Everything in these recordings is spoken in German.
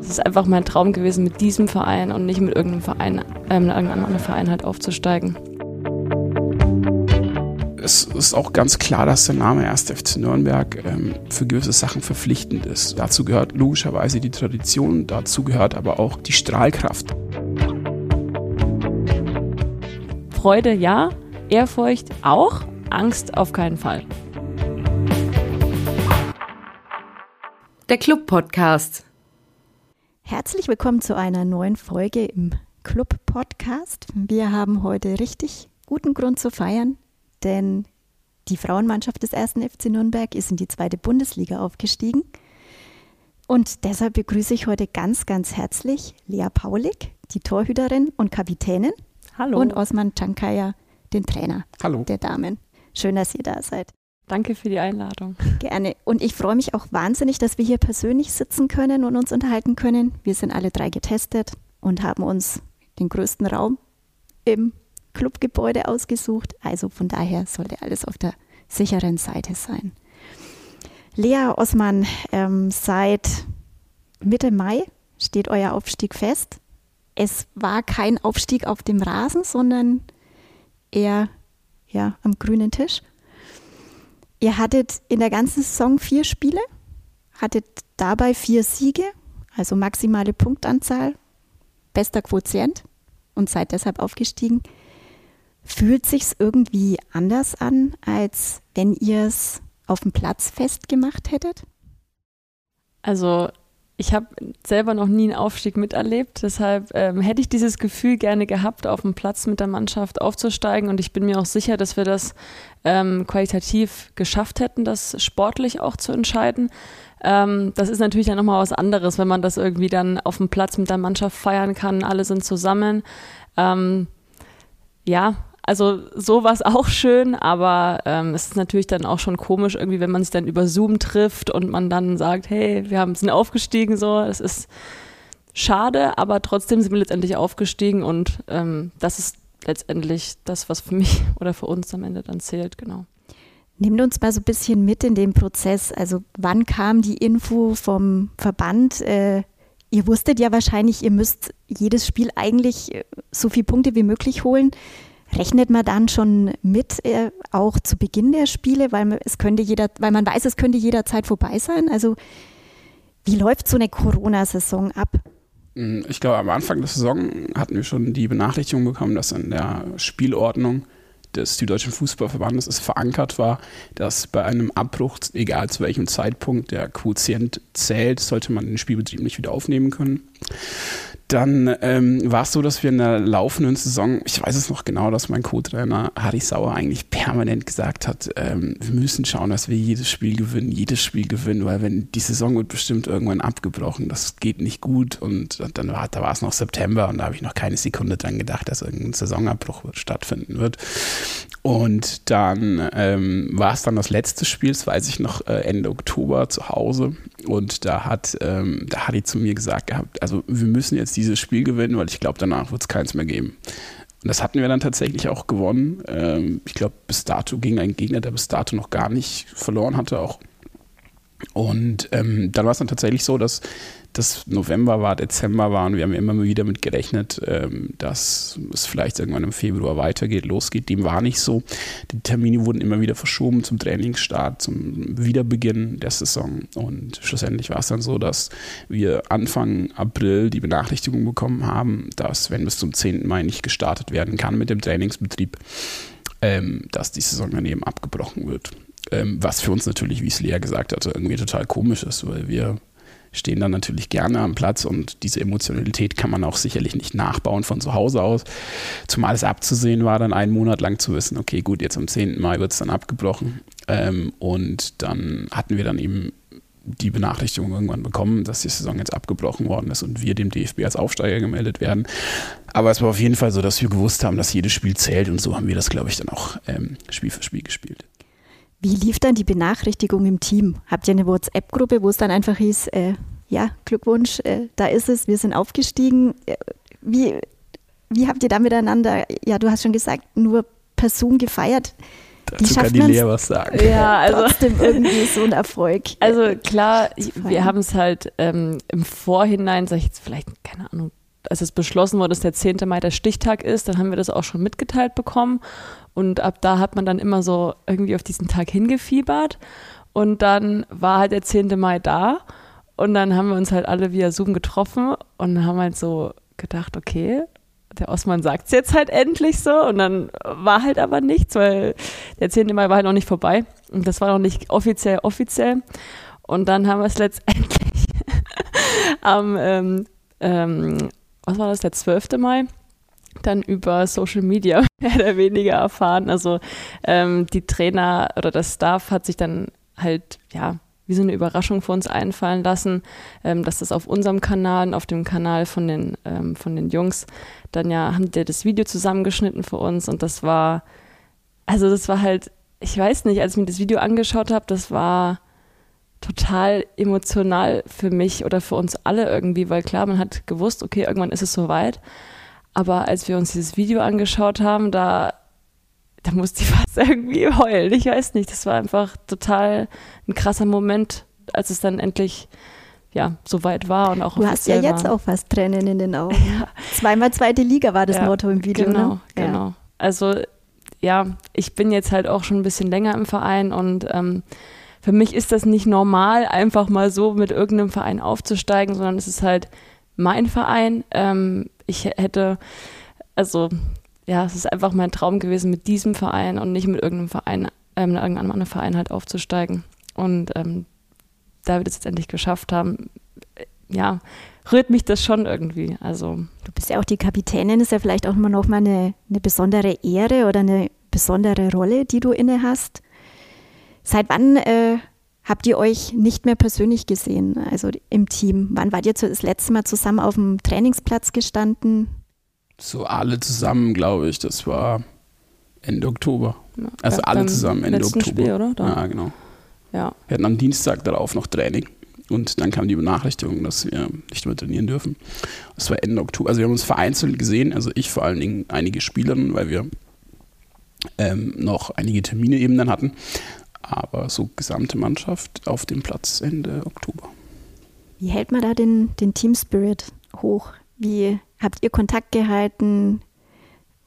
Es ist einfach mein Traum gewesen, mit diesem Verein und nicht mit irgendeinem Verein, äh, mit irgendeinem anderen Verein halt aufzusteigen. Es ist auch ganz klar, dass der Name 1. FC Nürnberg ähm, für gewisse Sachen verpflichtend ist. Dazu gehört logischerweise die Tradition, dazu gehört aber auch die Strahlkraft. Freude ja, Ehrfurcht auch, Angst auf keinen Fall. Der Club Podcast. Herzlich willkommen zu einer neuen Folge im Club Podcast. Wir haben heute richtig guten Grund zu feiern, denn die Frauenmannschaft des ersten FC Nürnberg ist in die zweite Bundesliga aufgestiegen. Und deshalb begrüße ich heute ganz, ganz herzlich Lea Paulik, die Torhüterin und Kapitänin. Hallo. Und Osman Chankaya, den Trainer Hallo. der Damen. Schön, dass ihr da seid. Danke für die Einladung. Gerne. Und ich freue mich auch wahnsinnig, dass wir hier persönlich sitzen können und uns unterhalten können. Wir sind alle drei getestet und haben uns den größten Raum im Clubgebäude ausgesucht. Also von daher sollte alles auf der sicheren Seite sein. Lea Osman, ähm, seit Mitte Mai steht euer Aufstieg fest. Es war kein Aufstieg auf dem Rasen, sondern eher ja, am grünen Tisch. Ihr hattet in der ganzen Saison vier Spiele, hattet dabei vier Siege, also maximale Punktanzahl, bester Quotient und seid deshalb aufgestiegen. Fühlt sich's irgendwie anders an, als wenn ihr es auf dem Platz festgemacht hättet? Also ich habe selber noch nie einen Aufstieg miterlebt, deshalb ähm, hätte ich dieses Gefühl gerne gehabt, auf dem Platz mit der Mannschaft aufzusteigen und ich bin mir auch sicher, dass wir das ähm, qualitativ geschafft hätten, das sportlich auch zu entscheiden. Ähm, das ist natürlich dann nochmal was anderes, wenn man das irgendwie dann auf dem Platz mit der Mannschaft feiern kann, alle sind zusammen. Ähm, ja, also so war es auch schön, aber ähm, es ist natürlich dann auch schon komisch, irgendwie, wenn man sich dann über Zoom trifft und man dann sagt, hey, wir haben, sind aufgestiegen, so. Es ist schade, aber trotzdem sind wir letztendlich aufgestiegen und ähm, das ist letztendlich das, was für mich oder für uns am Ende dann zählt, genau. Nehmt uns mal so ein bisschen mit in den Prozess. Also wann kam die Info vom Verband? Äh, ihr wusstet ja wahrscheinlich, ihr müsst jedes Spiel eigentlich äh, so viele Punkte wie möglich holen. Rechnet man dann schon mit, äh, auch zu Beginn der Spiele, weil man, es könnte jeder, weil man weiß, es könnte jederzeit vorbei sein? Also wie läuft so eine Corona-Saison ab? Ich glaube, am Anfang der Saison hatten wir schon die Benachrichtigung bekommen, dass in der Spielordnung des Süddeutschen Fußballverbandes es verankert war, dass bei einem Abbruch, egal zu welchem Zeitpunkt der Quotient zählt, sollte man den Spielbetrieb nicht wieder aufnehmen können. Dann ähm, war es so, dass wir in der laufenden Saison, ich weiß es noch genau, dass mein Co-Trainer Harry Sauer eigentlich permanent gesagt hat, ähm, wir müssen schauen, dass wir jedes Spiel gewinnen, jedes Spiel gewinnen, weil wenn die Saison wird bestimmt irgendwann abgebrochen, das geht nicht gut und dann war, da war es noch September und da habe ich noch keine Sekunde dran gedacht, dass irgendein Saisonabbruch stattfinden wird. Und dann ähm, war es dann das letzte Spiel, das weiß ich noch, äh, Ende Oktober zu Hause und da hat ähm, da Harry zu mir gesagt gehabt, also wir müssen jetzt dieses Spiel gewinnen, weil ich glaube, danach wird es keins mehr geben. Und das hatten wir dann tatsächlich auch gewonnen. Ähm, ich glaube, bis dato ging ein Gegner, der bis dato noch gar nicht verloren hatte, auch. Und ähm, dann war es dann tatsächlich so, dass das November war, Dezember war und wir haben immer wieder mit gerechnet, ähm, dass es vielleicht irgendwann im Februar weitergeht, losgeht. Dem war nicht so. Die Termine wurden immer wieder verschoben zum Trainingsstart, zum Wiederbeginn der Saison. Und schlussendlich war es dann so, dass wir Anfang April die Benachrichtigung bekommen haben, dass wenn bis zum 10. Mai nicht gestartet werden kann mit dem Trainingsbetrieb, ähm, dass die Saison dann eben abgebrochen wird. Ähm, was für uns natürlich, wie es Lea gesagt hatte, irgendwie total komisch ist, weil wir stehen dann natürlich gerne am Platz und diese Emotionalität kann man auch sicherlich nicht nachbauen von zu Hause aus. Zumal es abzusehen war, dann einen Monat lang zu wissen, okay, gut, jetzt am 10. Mai wird es dann abgebrochen. Ähm, und dann hatten wir dann eben die Benachrichtigung irgendwann bekommen, dass die Saison jetzt abgebrochen worden ist und wir dem DFB als Aufsteiger gemeldet werden. Aber es war auf jeden Fall so, dass wir gewusst haben, dass jedes Spiel zählt und so haben wir das, glaube ich, dann auch ähm, Spiel für Spiel gespielt. Wie lief dann die Benachrichtigung im Team? Habt ihr eine WhatsApp-Gruppe, wo es dann einfach hieß, äh, ja, Glückwunsch, äh, da ist es, wir sind aufgestiegen. Äh, wie, wie habt ihr da miteinander, ja, du hast schon gesagt, nur per Zoom gefeiert. Dazu kann die Lea was sagen. Ja, also trotzdem irgendwie so ein Erfolg. Also klar, wir haben es halt ähm, im Vorhinein, sag ich jetzt vielleicht, keine Ahnung, als es beschlossen wurde, dass der 10. Mai der Stichtag ist, dann haben wir das auch schon mitgeteilt bekommen. Und ab da hat man dann immer so irgendwie auf diesen Tag hingefiebert. Und dann war halt der 10. Mai da. Und dann haben wir uns halt alle via Zoom getroffen und haben halt so gedacht, okay, der Osman sagt es jetzt halt endlich so. Und dann war halt aber nichts, weil der 10. Mai war halt noch nicht vorbei. Und das war noch nicht offiziell offiziell. Und dann haben wir es letztendlich am, ähm, ähm, was war das, der 12. Mai? dann über Social Media mehr oder weniger erfahren. Also ähm, die Trainer oder das Staff hat sich dann halt, ja, wie so eine Überraschung für uns einfallen lassen, ähm, dass das auf unserem Kanal und auf dem Kanal von den, ähm, von den Jungs dann ja, haben die das Video zusammengeschnitten für uns und das war, also das war halt, ich weiß nicht, als ich mir das Video angeschaut habe, das war total emotional für mich oder für uns alle irgendwie, weil klar, man hat gewusst, okay, irgendwann ist es soweit. Aber als wir uns dieses Video angeschaut haben, da, da musste ich fast irgendwie heulen. Ich weiß nicht, das war einfach total ein krasser Moment, als es dann endlich ja, so weit war und auch Du hast ja jetzt war. auch fast Tränen in den Augen. Ja. Zweimal zweite Liga war das ja, Motto im Video. Genau, ne? genau. Ja. Also ja, ich bin jetzt halt auch schon ein bisschen länger im Verein und ähm, für mich ist das nicht normal, einfach mal so mit irgendeinem Verein aufzusteigen, sondern es ist halt mein Verein. Ähm, ich hätte, also ja, es ist einfach mein Traum gewesen, mit diesem Verein und nicht mit irgendeinem Verein, äh, mit irgendeinem anderen Verein halt aufzusteigen. Und ähm, da wir das jetzt endlich geschafft haben, äh, ja, rührt mich das schon irgendwie. Also du bist ja auch die Kapitänin, ist ja vielleicht auch immer noch mal eine, eine besondere Ehre oder eine besondere Rolle, die du inne hast. Seit wann äh, habt ihr euch nicht mehr persönlich gesehen, also im Team? Wann wart ihr das letzte Mal zusammen auf dem Trainingsplatz gestanden? So alle zusammen, glaube ich. Das war Ende Oktober. Ja, also alle zusammen Ende Oktober. Spiel, oder? Da. Ja, genau. Ja. Wir hatten am Dienstag darauf noch Training. Und dann kam die Benachrichtigung, dass wir nicht mehr trainieren dürfen. Das war Ende Oktober. Also wir haben uns vereinzelt gesehen, also ich vor allen Dingen einige Spielerinnen, weil wir ähm, noch einige Termine eben dann hatten aber so gesamte Mannschaft auf dem Platz Ende Oktober. Wie hält man da den, den Team Spirit hoch? Wie habt ihr Kontakt gehalten?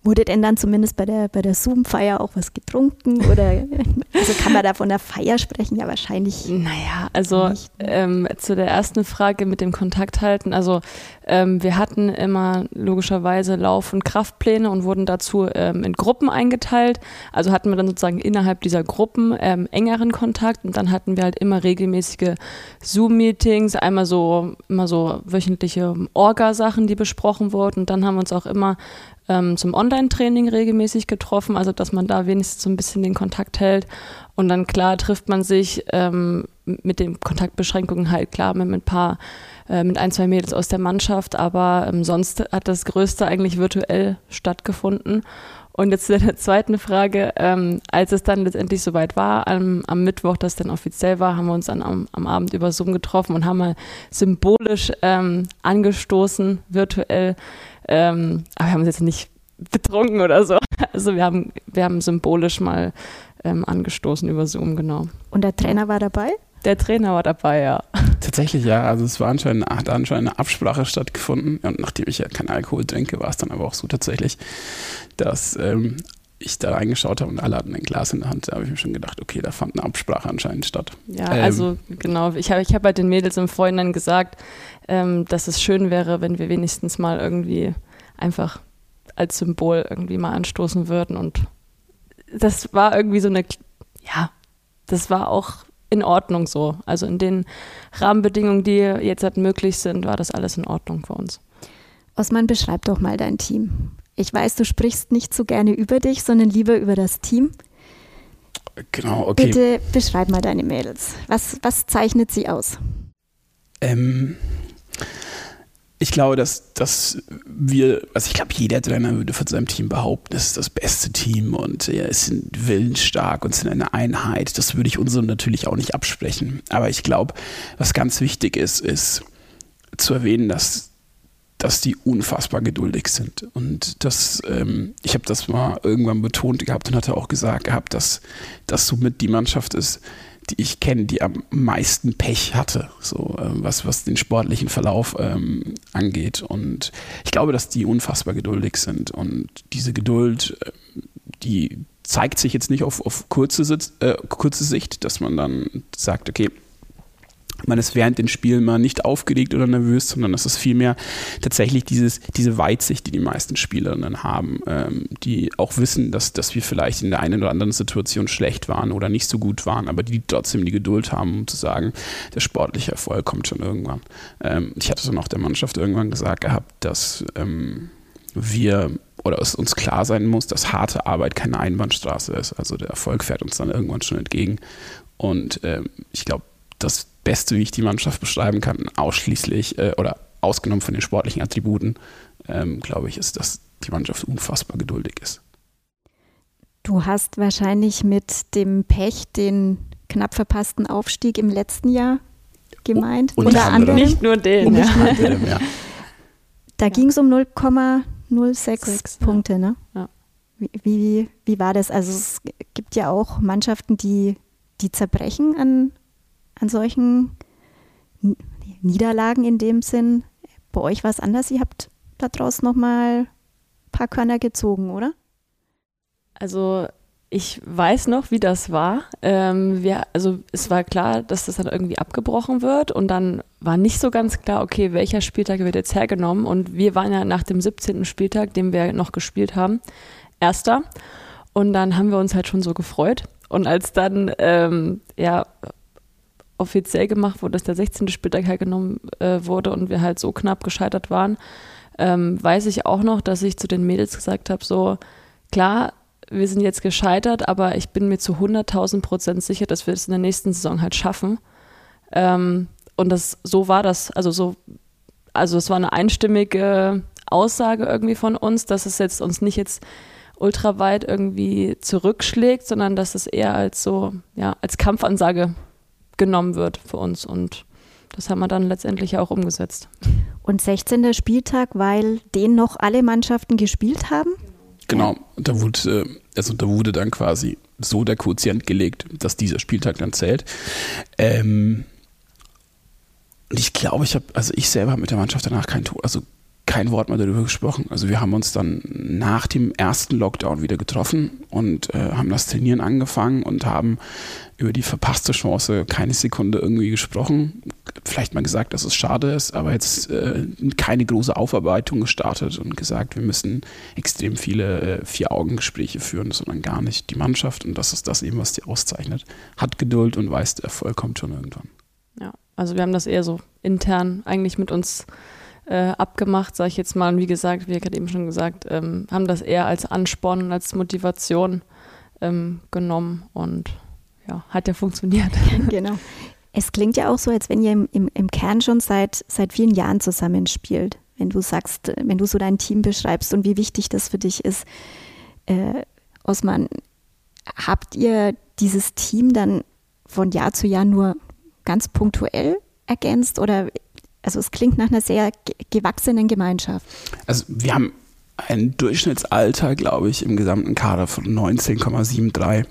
Wurde denn dann zumindest bei der, bei der Zoom-Feier auch was getrunken? Oder also kann man da von der Feier sprechen? Ja, wahrscheinlich. Naja, also ne? ähm, zu der ersten Frage mit dem Kontakt halten. Also ähm, wir hatten immer logischerweise Lauf- und Kraftpläne und wurden dazu ähm, in Gruppen eingeteilt. Also hatten wir dann sozusagen innerhalb dieser Gruppen ähm, engeren Kontakt und dann hatten wir halt immer regelmäßige Zoom-Meetings, einmal so immer so wöchentliche Orga-Sachen, die besprochen wurden. Und dann haben wir uns auch immer ähm, zum Online-Training regelmäßig getroffen, also dass man da wenigstens so ein bisschen den Kontakt hält. Und dann klar trifft man sich ähm, mit den Kontaktbeschränkungen halt klar mit, ein paar, äh, mit ein, zwei Mädels aus der Mannschaft, aber ähm, sonst hat das Größte eigentlich virtuell stattgefunden. Und jetzt zu der zweiten Frage, ähm, als es dann letztendlich soweit war, am, am, Mittwoch, das dann offiziell war, haben wir uns dann am, am Abend über Zoom getroffen und haben mal symbolisch ähm, angestoßen, virtuell, ähm, aber wir haben uns jetzt nicht betrunken oder so. Also wir haben, wir haben symbolisch mal ähm, angestoßen über Zoom, genau. Und der Trainer war dabei? Der Trainer war dabei, ja. Tatsächlich, ja. Also es war anscheinend, hat anscheinend eine Absprache stattgefunden. Und nachdem ich ja keinen Alkohol trinke, war es dann aber auch so tatsächlich, dass ähm, ich da reingeschaut habe und alle hatten ein Glas in der Hand. Da habe ich mir schon gedacht, okay, da fand eine Absprache anscheinend statt. Ja, ähm, also genau. Ich habe ich hab halt den Mädels im Vorhinein gesagt, ähm, dass es schön wäre, wenn wir wenigstens mal irgendwie einfach als Symbol irgendwie mal anstoßen würden. Und das war irgendwie so eine, ja, das war auch in Ordnung so. Also in den Rahmenbedingungen, die jetzt halt möglich sind, war das alles in Ordnung für uns. Osman, beschreib doch mal dein Team. Ich weiß, du sprichst nicht so gerne über dich, sondern lieber über das Team. Genau, okay. Bitte beschreib mal deine Mädels. Was, was zeichnet sie aus? Ähm, ich glaube, dass, dass wir, also ich glaube, jeder Trainer würde von seinem Team behaupten, es ist das beste Team und ja, es sind willensstark und sind eine Einheit. Das würde ich unserem natürlich auch nicht absprechen. Aber ich glaube, was ganz wichtig ist, ist zu erwähnen, dass dass die unfassbar geduldig sind. Und das, ähm, ich habe das mal irgendwann betont gehabt und hatte auch gesagt gehabt, dass das somit die Mannschaft ist, die ich kenne, die am meisten Pech hatte, so äh, was, was den sportlichen Verlauf ähm, angeht. Und ich glaube, dass die unfassbar geduldig sind. Und diese Geduld, äh, die zeigt sich jetzt nicht auf, auf kurze, Sitz, äh, kurze Sicht, dass man dann sagt, okay, man ist während den Spielen mal nicht aufgeregt oder nervös, sondern es ist vielmehr tatsächlich dieses, diese Weitsicht, die die meisten Spielerinnen haben, ähm, die auch wissen, dass, dass wir vielleicht in der einen oder anderen Situation schlecht waren oder nicht so gut waren, aber die trotzdem die Geduld haben, um zu sagen, der sportliche Erfolg kommt schon irgendwann. Ähm, ich hatte dann auch der Mannschaft irgendwann gesagt gehabt, dass ähm, wir oder es uns klar sein muss, dass harte Arbeit keine Einbahnstraße ist. Also der Erfolg fährt uns dann irgendwann schon entgegen. Und ähm, ich glaube, das Beste, wie ich die Mannschaft beschreiben kann, ausschließlich äh, oder ausgenommen von den sportlichen Attributen, ähm, glaube ich, ist, dass die Mannschaft unfassbar geduldig ist. Du hast wahrscheinlich mit dem Pech den knapp verpassten Aufstieg im letzten Jahr gemeint. Oh, unter anderem. Nicht nur den. Ja. Anderem, ja. Da ja. ging es um 0,06 Punkte, ne? Ja. Wie, wie, wie war das? Also es gibt ja auch Mannschaften, die, die zerbrechen an, an solchen Niederlagen in dem Sinn. Bei euch war es anders. Ihr habt da draußen nochmal ein paar Körner gezogen, oder? Also ich weiß noch, wie das war. Ähm, wir, also es war klar, dass das dann irgendwie abgebrochen wird und dann war nicht so ganz klar, okay, welcher Spieltag wird jetzt hergenommen und wir waren ja nach dem 17. Spieltag, den wir noch gespielt haben, erster und dann haben wir uns halt schon so gefreut und als dann ähm, ja offiziell gemacht wurde, dass der 16. Spieltag hergenommen äh, wurde und wir halt so knapp gescheitert waren, ähm, weiß ich auch noch, dass ich zu den Mädels gesagt habe, so klar, wir sind jetzt gescheitert, aber ich bin mir zu 100.000 Prozent sicher, dass wir es in der nächsten Saison halt schaffen. Ähm, und das, so war das, also so, also es war eine einstimmige Aussage irgendwie von uns, dass es jetzt uns nicht jetzt ultra weit irgendwie zurückschlägt, sondern dass es eher als so, ja, als Kampfansage genommen wird für uns und das haben wir dann letztendlich auch umgesetzt. Und 16. Spieltag, weil den noch alle Mannschaften gespielt haben? Genau, da wurde, also da wurde dann quasi so der Quotient gelegt, dass dieser Spieltag dann zählt. Ähm, und ich glaube, ich habe, also ich selber habe mit der Mannschaft danach kein Tor, also kein Wort mehr darüber gesprochen. Also wir haben uns dann nach dem ersten Lockdown wieder getroffen und äh, haben das Trainieren angefangen und haben über die verpasste Chance keine Sekunde irgendwie gesprochen. Vielleicht mal gesagt, dass es schade ist, aber jetzt äh, keine große Aufarbeitung gestartet und gesagt, wir müssen extrem viele äh, Vier-Augen-Gespräche führen, sondern gar nicht. Die Mannschaft, und das ist das eben, was die auszeichnet, hat Geduld und weiß, der Erfolg kommt schon irgendwann. Ja, also wir haben das eher so intern eigentlich mit uns äh, abgemacht, sage ich jetzt mal. Und wie gesagt, wie ich gerade eben schon gesagt, ähm, haben das eher als Ansporn als Motivation ähm, genommen und ja, hat ja funktioniert. genau. Es klingt ja auch so, als wenn ihr im, im, im Kern schon seit, seit vielen Jahren zusammenspielt. Wenn du sagst, wenn du so dein Team beschreibst und wie wichtig das für dich ist. Äh, Osman, habt ihr dieses Team dann von Jahr zu Jahr nur ganz punktuell ergänzt oder also es klingt nach einer sehr gewachsenen Gemeinschaft. Also wir haben ein Durchschnittsalter, glaube ich, im gesamten Kader von 19,73.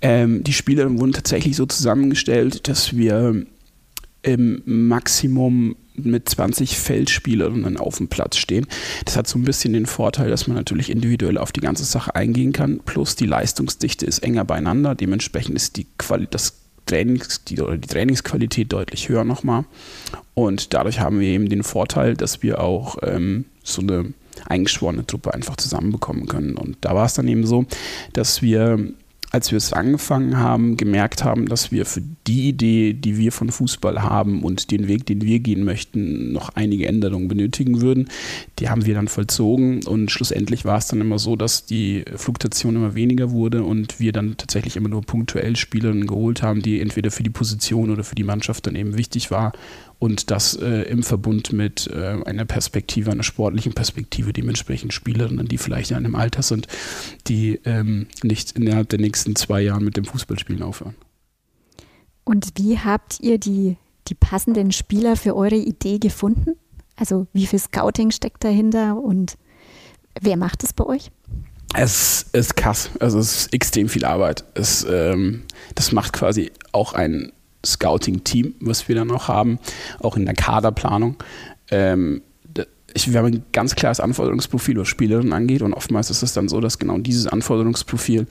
Ähm, die Spieler wurden tatsächlich so zusammengestellt, dass wir im Maximum mit 20 Feldspielerinnen auf dem Platz stehen. Das hat so ein bisschen den Vorteil, dass man natürlich individuell auf die ganze Sache eingehen kann. Plus die Leistungsdichte ist enger beieinander. Dementsprechend ist die Quali das Trainings, die, oder die Trainingsqualität deutlich höher nochmal. Und dadurch haben wir eben den Vorteil, dass wir auch ähm, so eine eingeschworene Truppe einfach zusammenbekommen können. Und da war es dann eben so, dass wir als wir es angefangen haben, gemerkt haben, dass wir für die Idee, die wir von Fußball haben und den Weg, den wir gehen möchten, noch einige Änderungen benötigen würden. Die haben wir dann vollzogen und schlussendlich war es dann immer so, dass die Fluktuation immer weniger wurde und wir dann tatsächlich immer nur punktuell Spielerinnen geholt haben, die entweder für die Position oder für die Mannschaft dann eben wichtig war und das äh, im Verbund mit äh, einer Perspektive, einer sportlichen Perspektive, dementsprechend Spielerinnen, die vielleicht in einem Alter sind, die ähm, nicht innerhalb der nächsten zwei Jahren mit dem Fußballspielen aufhören. Und wie habt ihr die, die passenden Spieler für eure Idee gefunden? Also wie viel Scouting steckt dahinter und wer macht es bei euch? Es ist krass, also es ist extrem viel Arbeit. Es, ähm, das macht quasi auch ein Scouting-Team, was wir dann auch haben, auch in der Kaderplanung. Ähm, ich, wir haben ein ganz klares Anforderungsprofil, was Spielerinnen angeht und oftmals ist es dann so, dass genau dieses Anforderungsprofil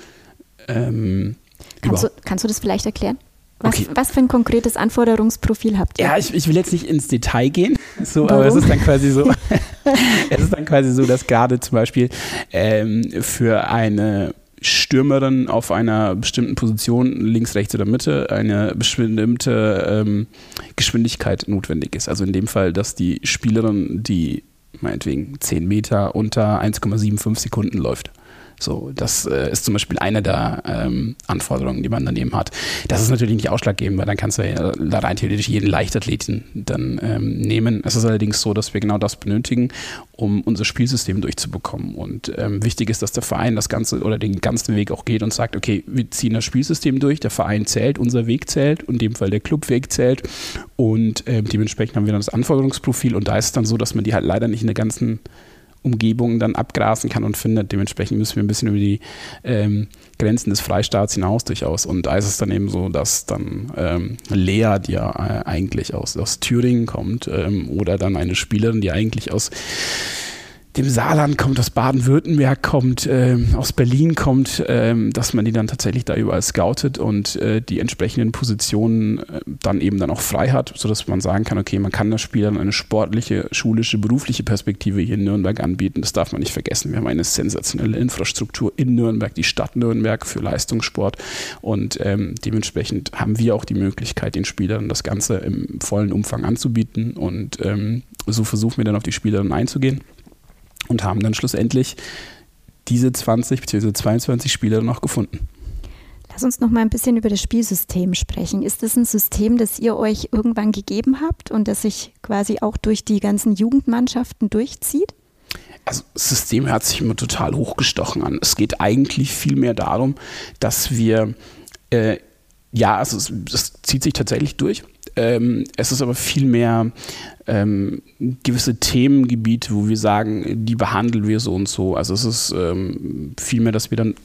ähm, kannst, du, kannst du das vielleicht erklären? Was, okay. was, für ein konkretes Anforderungsprofil habt ihr? Ja, ich, ich will jetzt nicht ins Detail gehen, so, aber es ist dann quasi so, es ist dann quasi so, dass gerade zum Beispiel ähm, für eine Stürmerin auf einer bestimmten Position, links, rechts oder Mitte, eine bestimmte ähm, Geschwindigkeit notwendig ist. Also in dem Fall, dass die Spielerin, die meinetwegen 10 Meter unter 1,75 Sekunden läuft, so, das äh, ist zum Beispiel eine der ähm, Anforderungen, die man daneben hat. Das ist natürlich nicht ausschlaggebend, weil dann kannst du ja rein theoretisch jeden Leichtathleten dann ähm, nehmen. Es ist allerdings so, dass wir genau das benötigen, um unser Spielsystem durchzubekommen. Und ähm, wichtig ist, dass der Verein das Ganze oder den ganzen Weg auch geht und sagt, okay, wir ziehen das Spielsystem durch, der Verein zählt, unser Weg zählt, in dem Fall der Clubweg zählt. Und ähm, dementsprechend haben wir dann das Anforderungsprofil und da ist es dann so, dass man die halt leider nicht in der ganzen Umgebung dann abgrasen kann und findet. Dementsprechend müssen wir ein bisschen über die ähm, Grenzen des Freistaats hinaus durchaus. Und da ist es dann eben so, dass dann ähm, Lea, die ja äh, eigentlich aus, aus Thüringen kommt, ähm, oder dann eine Spielerin, die eigentlich aus dem Saarland kommt, aus Baden-Württemberg kommt, äh, aus Berlin kommt, äh, dass man die dann tatsächlich da überall scoutet und äh, die entsprechenden Positionen äh, dann eben dann auch frei hat, sodass man sagen kann, okay, man kann das Spiel dann eine sportliche, schulische, berufliche Perspektive hier in Nürnberg anbieten. Das darf man nicht vergessen. Wir haben eine sensationelle Infrastruktur in Nürnberg, die Stadt Nürnberg für Leistungssport und ähm, dementsprechend haben wir auch die Möglichkeit, den Spielern das Ganze im vollen Umfang anzubieten und ähm, so versuchen wir dann auf die Spieler einzugehen und haben dann schlussendlich diese 20 bzw. 22 Spieler noch gefunden. Lass uns noch mal ein bisschen über das Spielsystem sprechen. Ist das ein System, das ihr euch irgendwann gegeben habt und das sich quasi auch durch die ganzen Jugendmannschaften durchzieht? Also das System hört sich immer total hochgestochen an. Es geht eigentlich vielmehr darum, dass wir, äh, ja, also es, es zieht sich tatsächlich durch. Ähm, es ist aber vielmehr ähm, gewisse Themengebiete, wo wir sagen, die behandeln wir so und so. Also es ist ähm, vielmehr, dass wir dann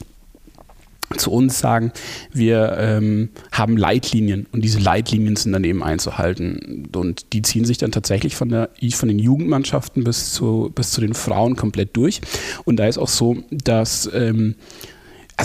zu uns sagen, wir ähm, haben Leitlinien und diese Leitlinien sind dann eben einzuhalten. Und die ziehen sich dann tatsächlich von, der, von den Jugendmannschaften bis zu, bis zu den Frauen komplett durch. Und da ist auch so, dass ähm,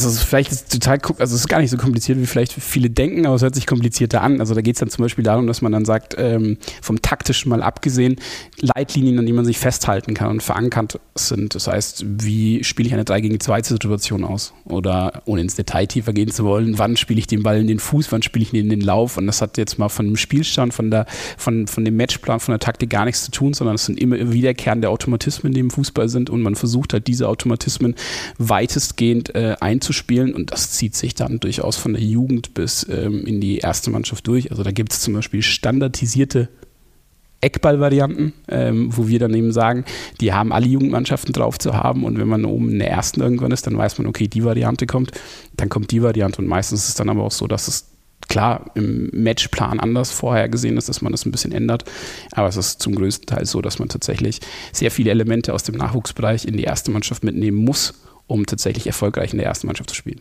also vielleicht ist es total, also es ist gar nicht so kompliziert, wie vielleicht viele denken, aber es hört sich komplizierter an. Also da geht es dann zum Beispiel darum, dass man dann sagt, ähm, vom taktischen mal abgesehen, Leitlinien, an die man sich festhalten kann und verankert sind. Das heißt, wie spiele ich eine 3 gegen 2 Situation aus? Oder ohne ins Detail tiefer gehen zu wollen, wann spiele ich den Ball in den Fuß, wann spiele ich ihn in den Lauf? Und das hat jetzt mal von dem Spielstand, von, der, von, von dem Matchplan, von der Taktik gar nichts zu tun, sondern es sind immer wiederkehrende Automatismen, die im Fußball sind und man versucht halt diese Automatismen weitestgehend äh, einzubauen zu spielen. Und das zieht sich dann durchaus von der Jugend bis ähm, in die erste Mannschaft durch. Also da gibt es zum Beispiel standardisierte Eckballvarianten, ähm, wo wir dann eben sagen, die haben alle Jugendmannschaften drauf zu haben. Und wenn man oben in der ersten irgendwann ist, dann weiß man, okay, die Variante kommt, dann kommt die Variante. Und meistens ist es dann aber auch so, dass es klar im Matchplan anders vorher gesehen ist, dass man das ein bisschen ändert, aber es ist zum größten Teil so, dass man tatsächlich sehr viele Elemente aus dem Nachwuchsbereich in die erste Mannschaft mitnehmen muss um tatsächlich erfolgreich in der ersten Mannschaft zu spielen.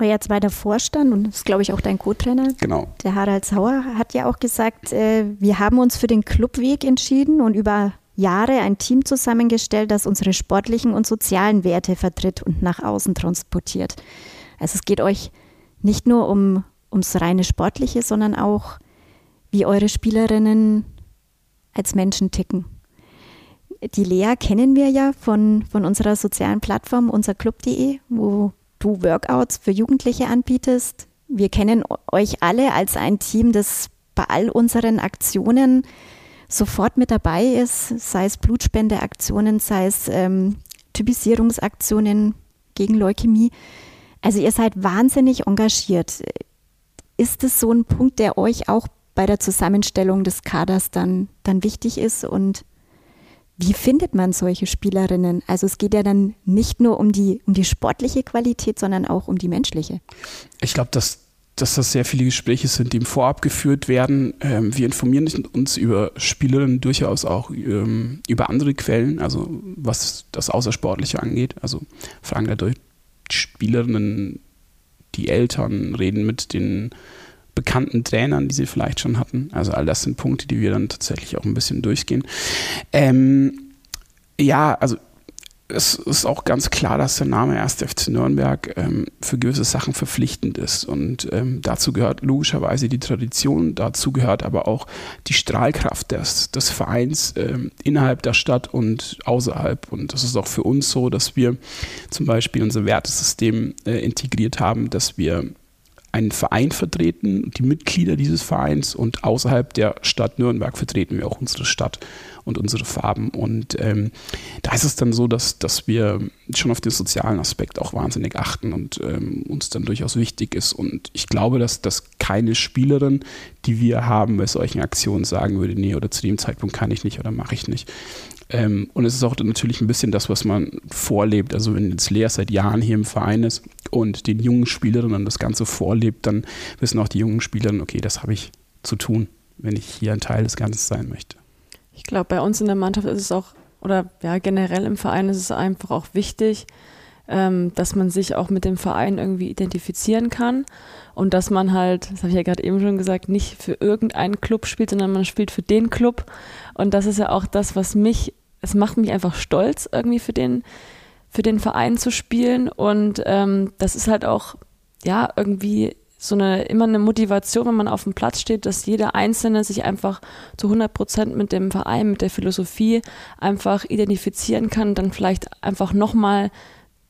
Euer zweiter Vorstand und das ist, glaube ich, auch dein Co-Trainer, genau. der Harald Sauer, hat ja auch gesagt, äh, wir haben uns für den Clubweg entschieden und über Jahre ein Team zusammengestellt, das unsere sportlichen und sozialen Werte vertritt und nach außen transportiert. Also es geht euch nicht nur um, ums reine Sportliche, sondern auch, wie eure Spielerinnen als Menschen ticken die Lea kennen wir ja von, von unserer sozialen Plattform unserclub.de, wo du Workouts für Jugendliche anbietest. Wir kennen euch alle als ein Team, das bei all unseren Aktionen sofort mit dabei ist, sei es Blutspendeaktionen, sei es ähm, Typisierungsaktionen gegen Leukämie. Also ihr seid wahnsinnig engagiert. Ist es so ein Punkt, der euch auch bei der Zusammenstellung des Kaders dann, dann wichtig ist und wie findet man solche Spielerinnen? Also es geht ja dann nicht nur um die, um die sportliche Qualität, sondern auch um die menschliche. Ich glaube, dass dass das sehr viele Gespräche sind, die im Vorab geführt werden. Ähm, wir informieren uns über Spielerinnen durchaus auch ähm, über andere Quellen, also was das Außersportliche angeht. Also fragen dadurch Spielerinnen, die Eltern, reden mit den bekannten Trainern, die sie vielleicht schon hatten. Also all das sind Punkte, die wir dann tatsächlich auch ein bisschen durchgehen. Ähm, ja, also es ist auch ganz klar, dass der Name 1. FC Nürnberg ähm, für gewisse Sachen verpflichtend ist. Und ähm, dazu gehört logischerweise die Tradition, dazu gehört aber auch die Strahlkraft des, des Vereins ähm, innerhalb der Stadt und außerhalb. Und das ist auch für uns so, dass wir zum Beispiel unser Wertesystem äh, integriert haben, dass wir einen Verein vertreten, die Mitglieder dieses Vereins und außerhalb der Stadt Nürnberg vertreten wir auch unsere Stadt und unsere Farben. Und ähm, da ist es dann so, dass, dass wir schon auf den sozialen Aspekt auch wahnsinnig achten und ähm, uns dann durchaus wichtig ist. Und ich glaube, dass, dass keine Spielerin, die wir haben bei solchen Aktionen sagen würde, nee, oder zu dem Zeitpunkt kann ich nicht oder mache ich nicht. Ähm, und es ist auch natürlich ein bisschen das, was man vorlebt. Also wenn jetzt Lea seit Jahren hier im Verein ist und den jungen Spielerinnen das Ganze vorlebt, dann wissen auch die jungen Spielerinnen, okay, das habe ich zu tun, wenn ich hier ein Teil des Ganzen sein möchte. Ich glaube, bei uns in der Mannschaft ist es auch, oder ja, generell im Verein ist es einfach auch wichtig, ähm, dass man sich auch mit dem Verein irgendwie identifizieren kann und dass man halt, das habe ich ja gerade eben schon gesagt, nicht für irgendeinen Club spielt, sondern man spielt für den Club. Und das ist ja auch das, was mich, es macht mich einfach stolz, irgendwie für den, für den Verein zu spielen. Und ähm, das ist halt auch, ja, irgendwie so eine, immer eine Motivation, wenn man auf dem Platz steht, dass jeder Einzelne sich einfach zu 100 Prozent mit dem Verein, mit der Philosophie einfach identifizieren kann, dann vielleicht einfach nochmal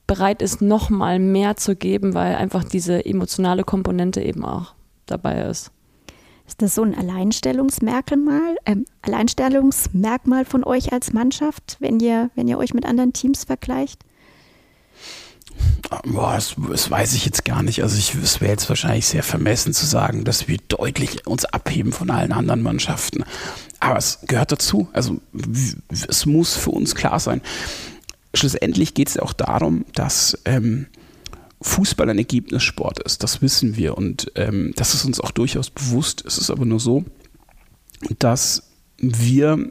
bereit ist, noch mal mehr zu geben, weil einfach diese emotionale Komponente eben auch dabei ist. Ist das so ein Alleinstellungsmerkmal, äh, Alleinstellungsmerkmal von euch als Mannschaft, wenn ihr, wenn ihr euch mit anderen Teams vergleicht? Boah, das, das, weiß ich jetzt gar nicht. Also ich, es wäre jetzt wahrscheinlich sehr vermessen zu sagen, dass wir deutlich uns abheben von allen anderen Mannschaften. Aber es gehört dazu. Also es muss für uns klar sein schlussendlich geht es auch darum, dass ähm, Fußball ein Ergebnissport ist. Das wissen wir und ähm, das ist uns auch durchaus bewusst. Es ist aber nur so, dass wir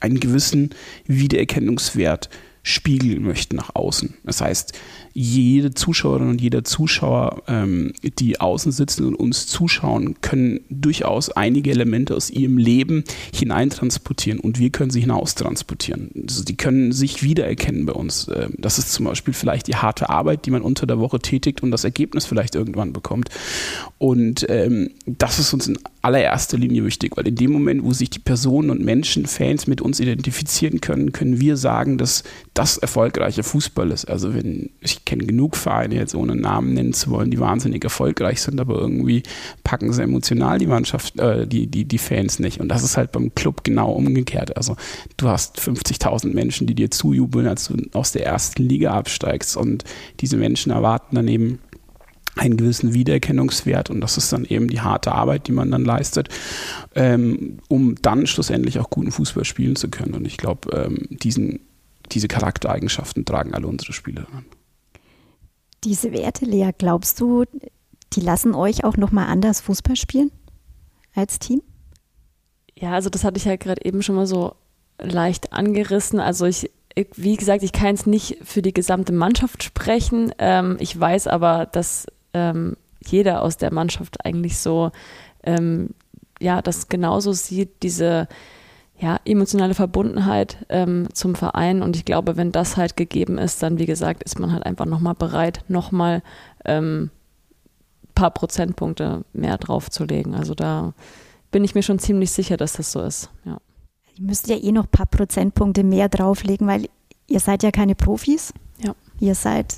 einen gewissen Wiedererkennungswert spiegeln möchten nach außen. Das heißt, jede Zuschauerin und jeder Zuschauer, ähm, die außen sitzen und uns zuschauen, können durchaus einige Elemente aus ihrem Leben hineintransportieren und wir können sie hinaustransportieren. Also die können sich wiedererkennen bei uns. Ähm, das ist zum Beispiel vielleicht die harte Arbeit, die man unter der Woche tätigt und das Ergebnis vielleicht irgendwann bekommt. Und ähm, das ist uns in allererster Linie wichtig, weil in dem Moment, wo sich die Personen und Menschen, Fans mit uns identifizieren können, können wir sagen, dass das erfolgreicher Fußball ist. Also wenn ich kenne genug Vereine, jetzt ohne Namen nennen zu wollen, die wahnsinnig erfolgreich sind, aber irgendwie packen sie emotional die Mannschaft, äh, die, die, die Fans nicht. Und das ist halt beim Club genau umgekehrt. Also du hast 50.000 Menschen, die dir zujubeln, als du aus der ersten Liga absteigst. Und diese Menschen erwarten dann eben einen gewissen Wiedererkennungswert und das ist dann eben die harte Arbeit, die man dann leistet, ähm, um dann schlussendlich auch guten Fußball spielen zu können. Und ich glaube, ähm, diese Charaktereigenschaften tragen alle unsere Spieler an. Diese Werte, Lea, glaubst du, die lassen euch auch nochmal anders Fußball spielen als Team? Ja, also das hatte ich ja gerade eben schon mal so leicht angerissen. Also ich, wie gesagt, ich kann jetzt nicht für die gesamte Mannschaft sprechen. Ähm, ich weiß aber, dass ähm, jeder aus der Mannschaft eigentlich so ähm, ja das genauso sieht, diese ja, emotionale Verbundenheit ähm, zum Verein. Und ich glaube, wenn das halt gegeben ist, dann, wie gesagt, ist man halt einfach nochmal bereit, nochmal ähm, ein paar Prozentpunkte mehr draufzulegen. Also da bin ich mir schon ziemlich sicher, dass das so ist. Ja. Ihr müsst ja eh noch ein paar Prozentpunkte mehr drauflegen, weil ihr seid ja keine Profis. Ja. Ihr seid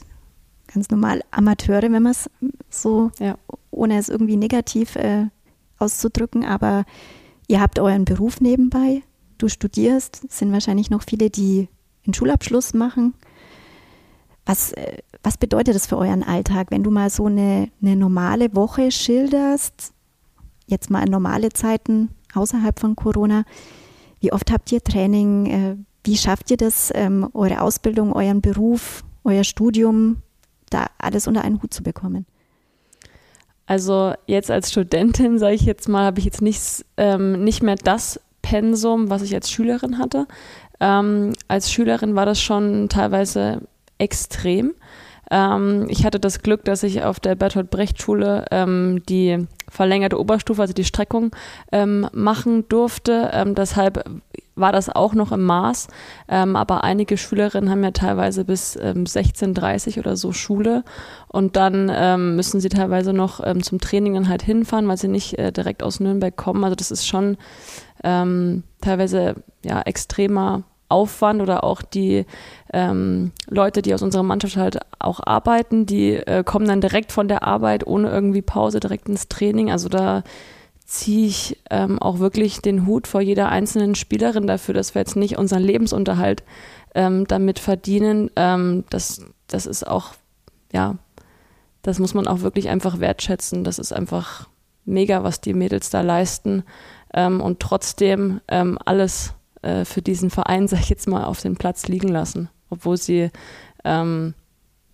ganz normal Amateure, wenn man es so, ja. ohne es irgendwie negativ äh, auszudrücken, aber Ihr habt euren Beruf nebenbei, du studierst, sind wahrscheinlich noch viele, die einen Schulabschluss machen. Was, äh, was bedeutet das für euren Alltag, wenn du mal so eine, eine normale Woche schilderst, jetzt mal normale Zeiten außerhalb von Corona? Wie oft habt ihr Training? Äh, wie schafft ihr das, ähm, eure Ausbildung, euren Beruf, euer Studium, da alles unter einen Hut zu bekommen? Also jetzt als Studentin, sage ich jetzt mal, habe ich jetzt nicht, ähm, nicht mehr das Pensum, was ich als Schülerin hatte. Ähm, als Schülerin war das schon teilweise extrem. Ähm, ich hatte das Glück, dass ich auf der Bertolt Brecht Schule ähm, die verlängerte Oberstufe, also die Streckung, ähm, machen durfte. Ähm, deshalb war das auch noch im Maß. Ähm, aber einige Schülerinnen haben ja teilweise bis ähm, 16.30 oder so Schule und dann ähm, müssen sie teilweise noch ähm, zum Training dann halt hinfahren, weil sie nicht äh, direkt aus Nürnberg kommen. Also das ist schon ähm, teilweise ja extremer Aufwand oder auch die ähm, Leute, die aus unserer Mannschaft halt auch arbeiten, die äh, kommen dann direkt von der Arbeit ohne irgendwie Pause direkt ins Training. Also da ziehe ich ähm, auch wirklich den Hut vor jeder einzelnen Spielerin dafür, dass wir jetzt nicht unseren Lebensunterhalt ähm, damit verdienen. Ähm, das, das ist auch, ja, das muss man auch wirklich einfach wertschätzen. Das ist einfach mega, was die Mädels da leisten ähm, und trotzdem ähm, alles äh, für diesen Verein, sag ich jetzt mal, auf den Platz liegen lassen, obwohl sie ähm,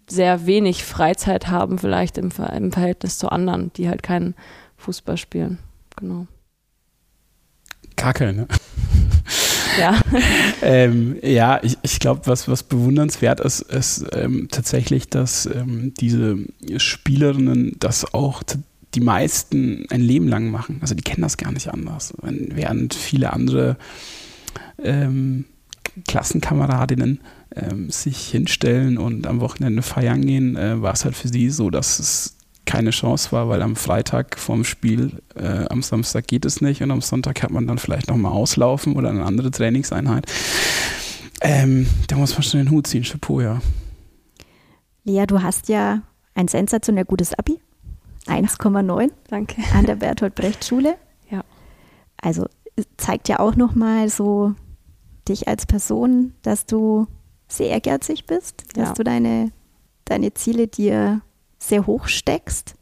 sehr wenig Freizeit haben, vielleicht im, im Verhältnis zu anderen, die halt keinen Fußball spielen genau. Kacke, ne? Ja. ähm, ja, ich, ich glaube, was, was bewundernswert ist, ist ähm, tatsächlich, dass ähm, diese Spielerinnen das auch die meisten ein Leben lang machen. Also die kennen das gar nicht anders. Während viele andere ähm, Klassenkameradinnen ähm, sich hinstellen und am Wochenende feiern gehen, äh, war es halt für sie so, dass es keine Chance war, weil am Freitag vorm Spiel, äh, am Samstag geht es nicht und am Sonntag hat man dann vielleicht nochmal auslaufen oder eine andere Trainingseinheit. Ähm, da muss man schon den Hut ziehen, Chapeau, ja. Lea, du hast ja ein sensationell gutes Abi. 1,9. Danke. An der Bertolt Brecht Schule. Ja. Also zeigt ja auch nochmal so dich als Person, dass du sehr ehrgeizig bist, dass ja. du deine, deine Ziele dir sehr hoch steckst.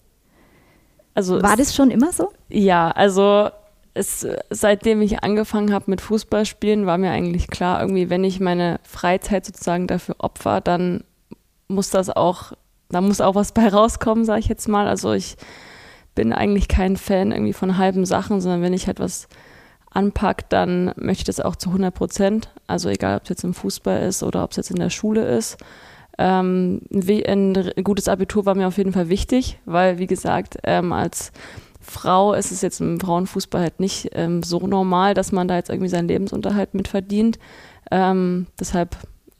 Also War das schon immer so? Ja, also es, seitdem ich angefangen habe mit Fußballspielen, war mir eigentlich klar, irgendwie, wenn ich meine Freizeit sozusagen dafür opfer, dann muss das auch, da muss auch was bei rauskommen, sage ich jetzt mal. Also ich bin eigentlich kein Fan irgendwie von halben Sachen, sondern wenn ich halt was anpacke, dann möchte ich das auch zu 100 Prozent. Also egal, ob es jetzt im Fußball ist oder ob es jetzt in der Schule ist. Ähm, ein, gutes Abitur war mir auf jeden Fall wichtig, weil, wie gesagt, ähm, als Frau ist es jetzt im Frauenfußball halt nicht ähm, so normal, dass man da jetzt irgendwie seinen Lebensunterhalt mit verdient. Ähm, deshalb,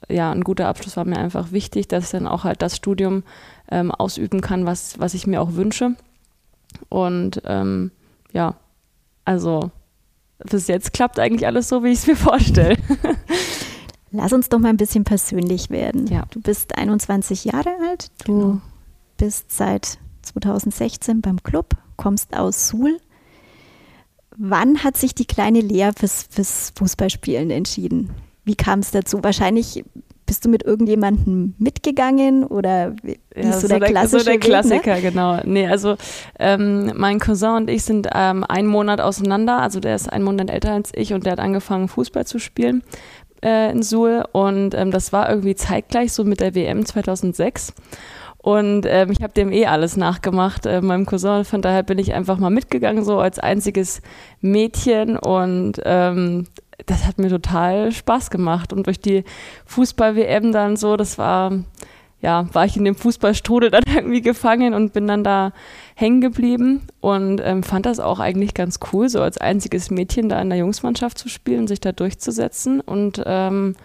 ja, ein guter Abschluss war mir einfach wichtig, dass ich dann auch halt das Studium ähm, ausüben kann, was, was ich mir auch wünsche. Und ähm, ja, also bis jetzt klappt eigentlich alles so, wie ich es mir vorstelle. Lass uns doch mal ein bisschen persönlich werden. Ja. Du bist 21 Jahre alt, du genau. bist seit 2016 beim Club, kommst aus Suhl. Wann hat sich die kleine Lea fürs, fürs Fußballspielen entschieden? Wie kam es dazu? Wahrscheinlich bist du mit irgendjemandem mitgegangen oder wie ja, ist so, der, der klassische so der Klassiker, Weg, ne? genau. Nee, also ähm, mein Cousin und ich sind ähm, einen Monat auseinander, also der ist einen Monat älter als ich und der hat angefangen Fußball zu spielen äh, in Suhl und ähm, das war irgendwie zeitgleich so mit der WM 2006. Und ähm, ich habe dem eh alles nachgemacht, äh, meinem Cousin. Von daher bin ich einfach mal mitgegangen, so als einziges Mädchen. Und ähm, das hat mir total Spaß gemacht. Und durch die Fußball-WM dann so, das war ja, war ich in dem Fußballstrudel dann irgendwie gefangen und bin dann da hängen geblieben und ähm, fand das auch eigentlich ganz cool, so als einziges Mädchen da in der Jungsmannschaft zu spielen, sich da durchzusetzen. Und ähm,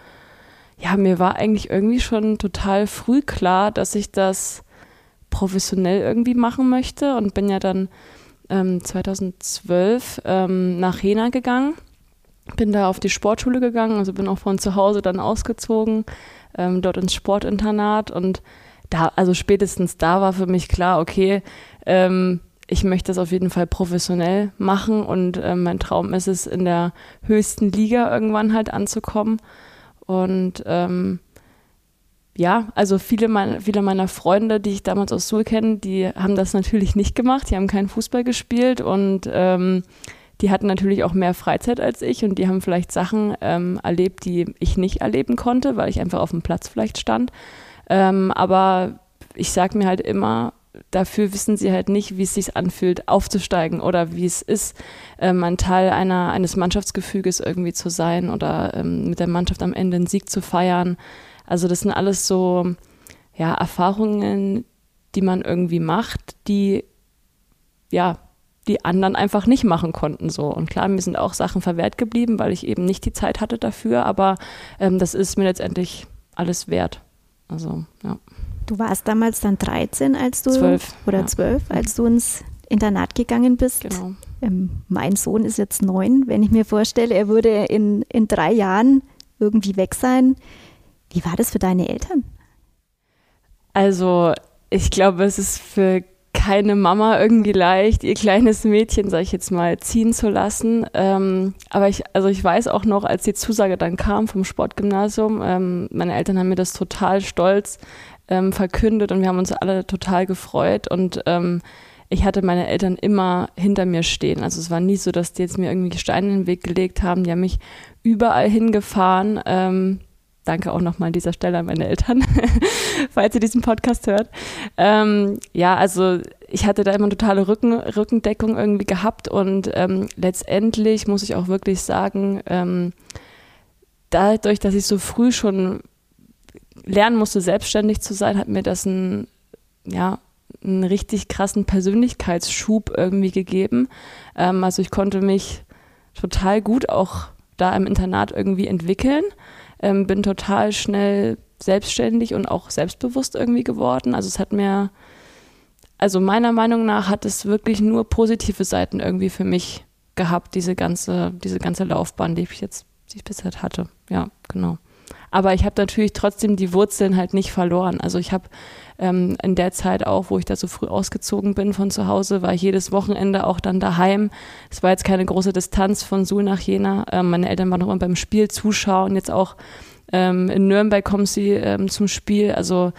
ja, mir war eigentlich irgendwie schon total früh klar, dass ich das professionell irgendwie machen möchte und bin ja dann ähm, 2012 ähm, nach Jena gegangen, bin da auf die Sportschule gegangen, also bin auch von zu Hause dann ausgezogen ähm, dort ins Sportinternat und da, also spätestens da war für mich klar, okay, ähm, ich möchte das auf jeden Fall professionell machen und äh, mein Traum ist es, in der höchsten Liga irgendwann halt anzukommen. Und ähm, ja, also viele, mein, viele meiner Freunde, die ich damals aus Suhl kenne, die haben das natürlich nicht gemacht, die haben keinen Fußball gespielt und ähm, die hatten natürlich auch mehr Freizeit als ich und die haben vielleicht Sachen ähm, erlebt, die ich nicht erleben konnte, weil ich einfach auf dem Platz vielleicht stand. Ähm, aber ich sage mir halt immer, dafür wissen sie halt nicht, wie es sich anfühlt, aufzusteigen oder wie es ist, ähm, ein Teil einer, eines Mannschaftsgefüges irgendwie zu sein oder ähm, mit der Mannschaft am Ende einen Sieg zu feiern. Also das sind alles so ja, Erfahrungen, die man irgendwie macht, die ja, die anderen einfach nicht machen konnten so. Und klar, mir sind auch Sachen verwehrt geblieben, weil ich eben nicht die Zeit hatte dafür, aber ähm, das ist mir letztendlich alles wert. Also, ja. Du warst damals dann 13, als du Zwölf, oder ja. 12, als du ins Internat gegangen bist. Genau. Ähm, mein Sohn ist jetzt neun. Wenn ich mir vorstelle, er würde in, in drei Jahren irgendwie weg sein. Wie war das für deine Eltern? Also, ich glaube, es ist für keine Mama irgendwie leicht, ihr kleines Mädchen, sag ich jetzt mal, ziehen zu lassen. Ähm, aber ich, also ich weiß auch noch, als die Zusage dann kam vom Sportgymnasium, ähm, meine Eltern haben mir das total stolz ähm, verkündet und wir haben uns alle total gefreut und ähm, ich hatte meine Eltern immer hinter mir stehen. Also es war nie so, dass die jetzt mir irgendwie Steine in den Weg gelegt haben. Die haben mich überall hingefahren. Ähm, danke auch nochmal an dieser Stelle an meine Eltern, falls ihr diesen Podcast hört. Ähm, ja, also ich hatte da immer totale Rücken, Rückendeckung irgendwie gehabt und ähm, letztendlich muss ich auch wirklich sagen, ähm, dadurch, dass ich so früh schon lernen musste, selbstständig zu sein, hat mir das ein, ja, einen richtig krassen Persönlichkeitsschub irgendwie gegeben. Ähm, also ich konnte mich total gut auch da im Internat irgendwie entwickeln, ähm, bin total schnell selbstständig und auch selbstbewusst irgendwie geworden. Also es hat mir, also meiner Meinung nach hat es wirklich nur positive Seiten irgendwie für mich gehabt, diese ganze, diese ganze Laufbahn, die ich jetzt, die ich bisher hatte. Ja, genau. Aber ich habe natürlich trotzdem die Wurzeln halt nicht verloren. Also ich habe ähm, in der Zeit auch, wo ich da so früh ausgezogen bin von zu Hause, war ich jedes Wochenende auch dann daheim. Es war jetzt keine große Distanz von Suhl nach Jena. Ähm, meine Eltern waren noch immer beim Spiel zuschauen. Jetzt auch ähm, in Nürnberg kommen sie ähm, zum Spiel. Also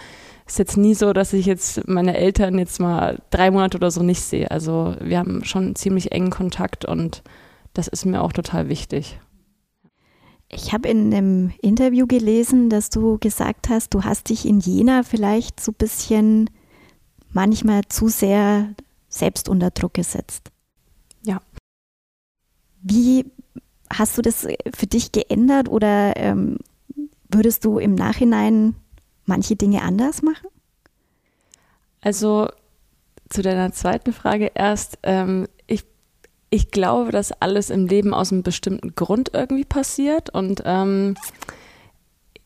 ist jetzt nie so, dass ich jetzt meine Eltern jetzt mal drei Monate oder so nicht sehe. Also wir haben schon ziemlich engen Kontakt und das ist mir auch total wichtig. Ich habe in einem Interview gelesen, dass du gesagt hast, du hast dich in Jena vielleicht so ein bisschen manchmal zu sehr selbst unter Druck gesetzt. Ja. Wie hast du das für dich geändert oder ähm, würdest du im Nachhinein manche Dinge anders machen? Also zu deiner zweiten Frage erst. Ähm, ich, ich glaube, dass alles im Leben aus einem bestimmten Grund irgendwie passiert. Und ähm,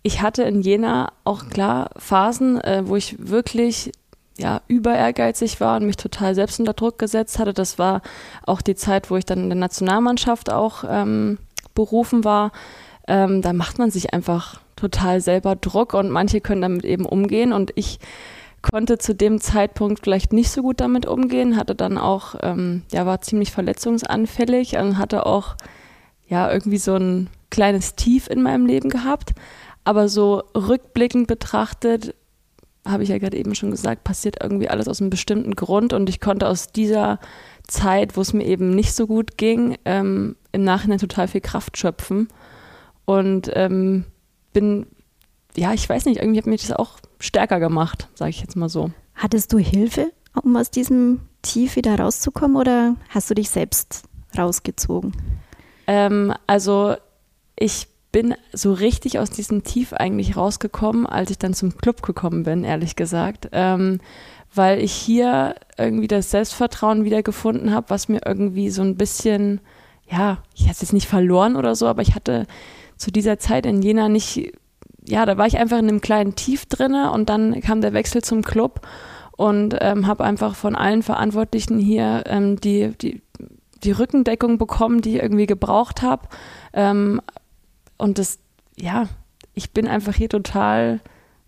ich hatte in Jena auch klar Phasen, äh, wo ich wirklich ja, über ehrgeizig war und mich total selbst unter Druck gesetzt hatte. Das war auch die Zeit, wo ich dann in der Nationalmannschaft auch ähm, berufen war. Ähm, da macht man sich einfach total selber Druck und manche können damit eben umgehen. Und ich konnte zu dem Zeitpunkt vielleicht nicht so gut damit umgehen, hatte dann auch, ähm, ja, war ziemlich verletzungsanfällig und hatte auch, ja, irgendwie so ein kleines Tief in meinem Leben gehabt. Aber so rückblickend betrachtet, habe ich ja gerade eben schon gesagt, passiert irgendwie alles aus einem bestimmten Grund. Und ich konnte aus dieser Zeit, wo es mir eben nicht so gut ging, ähm, im Nachhinein total viel Kraft schöpfen und ähm, bin, ja, ich weiß nicht, irgendwie hat mich das auch stärker gemacht, sage ich jetzt mal so. Hattest du Hilfe, um aus diesem Tief wieder rauszukommen oder hast du dich selbst rausgezogen? Ähm, also ich bin so richtig aus diesem Tief eigentlich rausgekommen, als ich dann zum Club gekommen bin, ehrlich gesagt. Ähm, weil ich hier irgendwie das Selbstvertrauen wiedergefunden habe, was mir irgendwie so ein bisschen, ja, ich hatte es jetzt nicht verloren oder so, aber ich hatte zu dieser Zeit in Jena nicht, ja, da war ich einfach in einem kleinen Tief drinne und dann kam der Wechsel zum Club und ähm, habe einfach von allen Verantwortlichen hier ähm, die, die, die Rückendeckung bekommen, die ich irgendwie gebraucht habe. Ähm, und das, ja, ich bin einfach hier total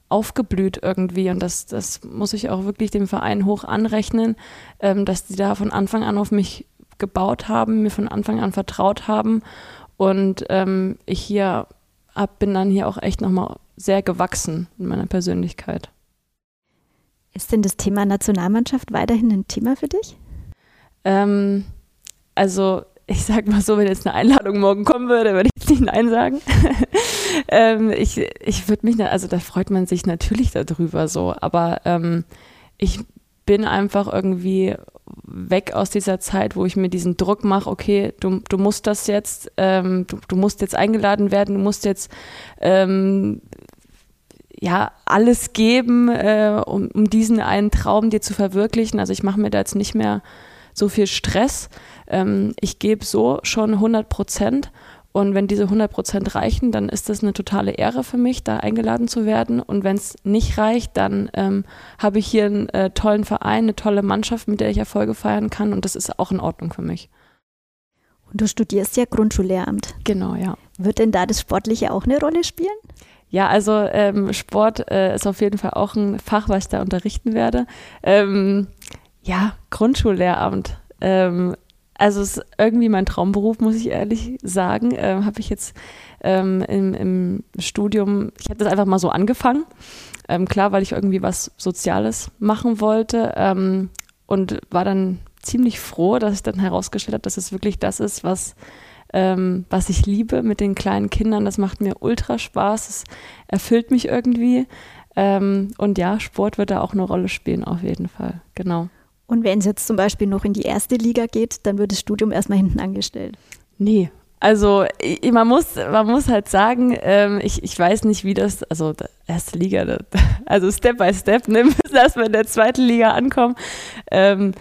aufgeblüht irgendwie und das, das muss ich auch wirklich dem Verein hoch anrechnen, ähm, dass die da von Anfang an auf mich gebaut haben, mir von Anfang an vertraut haben und ähm, ich hier hab, bin dann hier auch echt nochmal sehr gewachsen in meiner Persönlichkeit. Ist denn das Thema Nationalmannschaft weiterhin ein Thema für dich? Ähm, also ich sag mal so, wenn jetzt eine Einladung morgen kommen würde, würde ich jetzt nicht Nein sagen. ähm, ich ich würde mich, also da freut man sich natürlich darüber so, aber ähm, ich bin einfach irgendwie weg aus dieser Zeit, wo ich mir diesen Druck mache, okay, du, du musst das jetzt, ähm, du, du musst jetzt eingeladen werden, du musst jetzt ähm, ja alles geben, äh, um, um diesen einen Traum dir zu verwirklichen. Also ich mache mir da jetzt nicht mehr so viel Stress. Ähm, ich gebe so schon 100 Prozent und wenn diese 100 Prozent reichen, dann ist das eine totale Ehre für mich, da eingeladen zu werden. Und wenn es nicht reicht, dann ähm, habe ich hier einen äh, tollen Verein, eine tolle Mannschaft, mit der ich Erfolge feiern kann. Und das ist auch in Ordnung für mich. Und du studierst ja Grundschullehramt. Genau, ja. Wird denn da das Sportliche auch eine Rolle spielen? Ja, also ähm, Sport äh, ist auf jeden Fall auch ein Fach, was ich da unterrichten werde. Ähm, ja, Grundschullehramt. Ähm, also es ist irgendwie mein Traumberuf, muss ich ehrlich sagen. Ähm, habe ich jetzt ähm, im, im, Studium, ich habe das einfach mal so angefangen. Ähm, klar, weil ich irgendwie was Soziales machen wollte ähm, und war dann ziemlich froh, dass ich dann herausgestellt habe, dass es wirklich das ist, was, ähm, was ich liebe mit den kleinen Kindern. Das macht mir ultra Spaß, es erfüllt mich irgendwie. Ähm, und ja, Sport wird da auch eine Rolle spielen, auf jeden Fall. Genau. Und wenn es jetzt zum Beispiel noch in die erste Liga geht, dann wird das Studium erstmal hinten angestellt. Nee. Also man muss, man muss halt sagen, ähm, ich, ich weiß nicht, wie das, also erste Liga, also Step by Step, ne, müssen erstmal in der zweiten Liga ankommen. Ähm,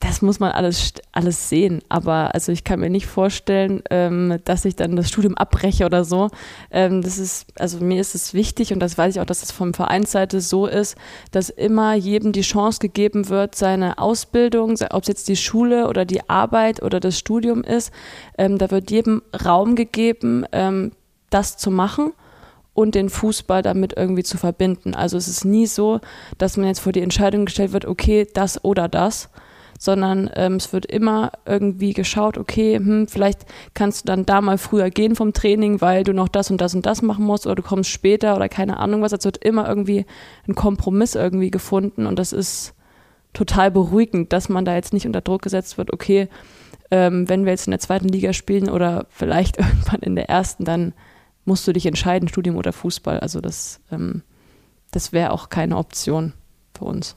das muss man alles, alles sehen. Aber also ich kann mir nicht vorstellen, ähm, dass ich dann das Studium abbreche oder so. Ähm, das ist, also mir ist es wichtig und das weiß ich auch, dass es von Vereinsseite so ist, dass immer jedem die Chance gegeben wird, seine Ausbildung, ob es jetzt die Schule oder die Arbeit oder das Studium ist, ähm, da wird jedem Raum gegeben, ähm, das zu machen und den Fußball damit irgendwie zu verbinden. Also es ist nie so, dass man jetzt vor die Entscheidung gestellt wird, okay, das oder das, sondern ähm, es wird immer irgendwie geschaut, okay, hm, vielleicht kannst du dann da mal früher gehen vom Training, weil du noch das und das und das machen musst oder du kommst später oder keine Ahnung was. Es wird immer irgendwie ein Kompromiss irgendwie gefunden und das ist total beruhigend, dass man da jetzt nicht unter Druck gesetzt wird, okay, ähm, wenn wir jetzt in der zweiten Liga spielen oder vielleicht irgendwann in der ersten, dann musst du dich entscheiden, Studium oder Fußball. Also das, ähm, das wäre auch keine Option für uns.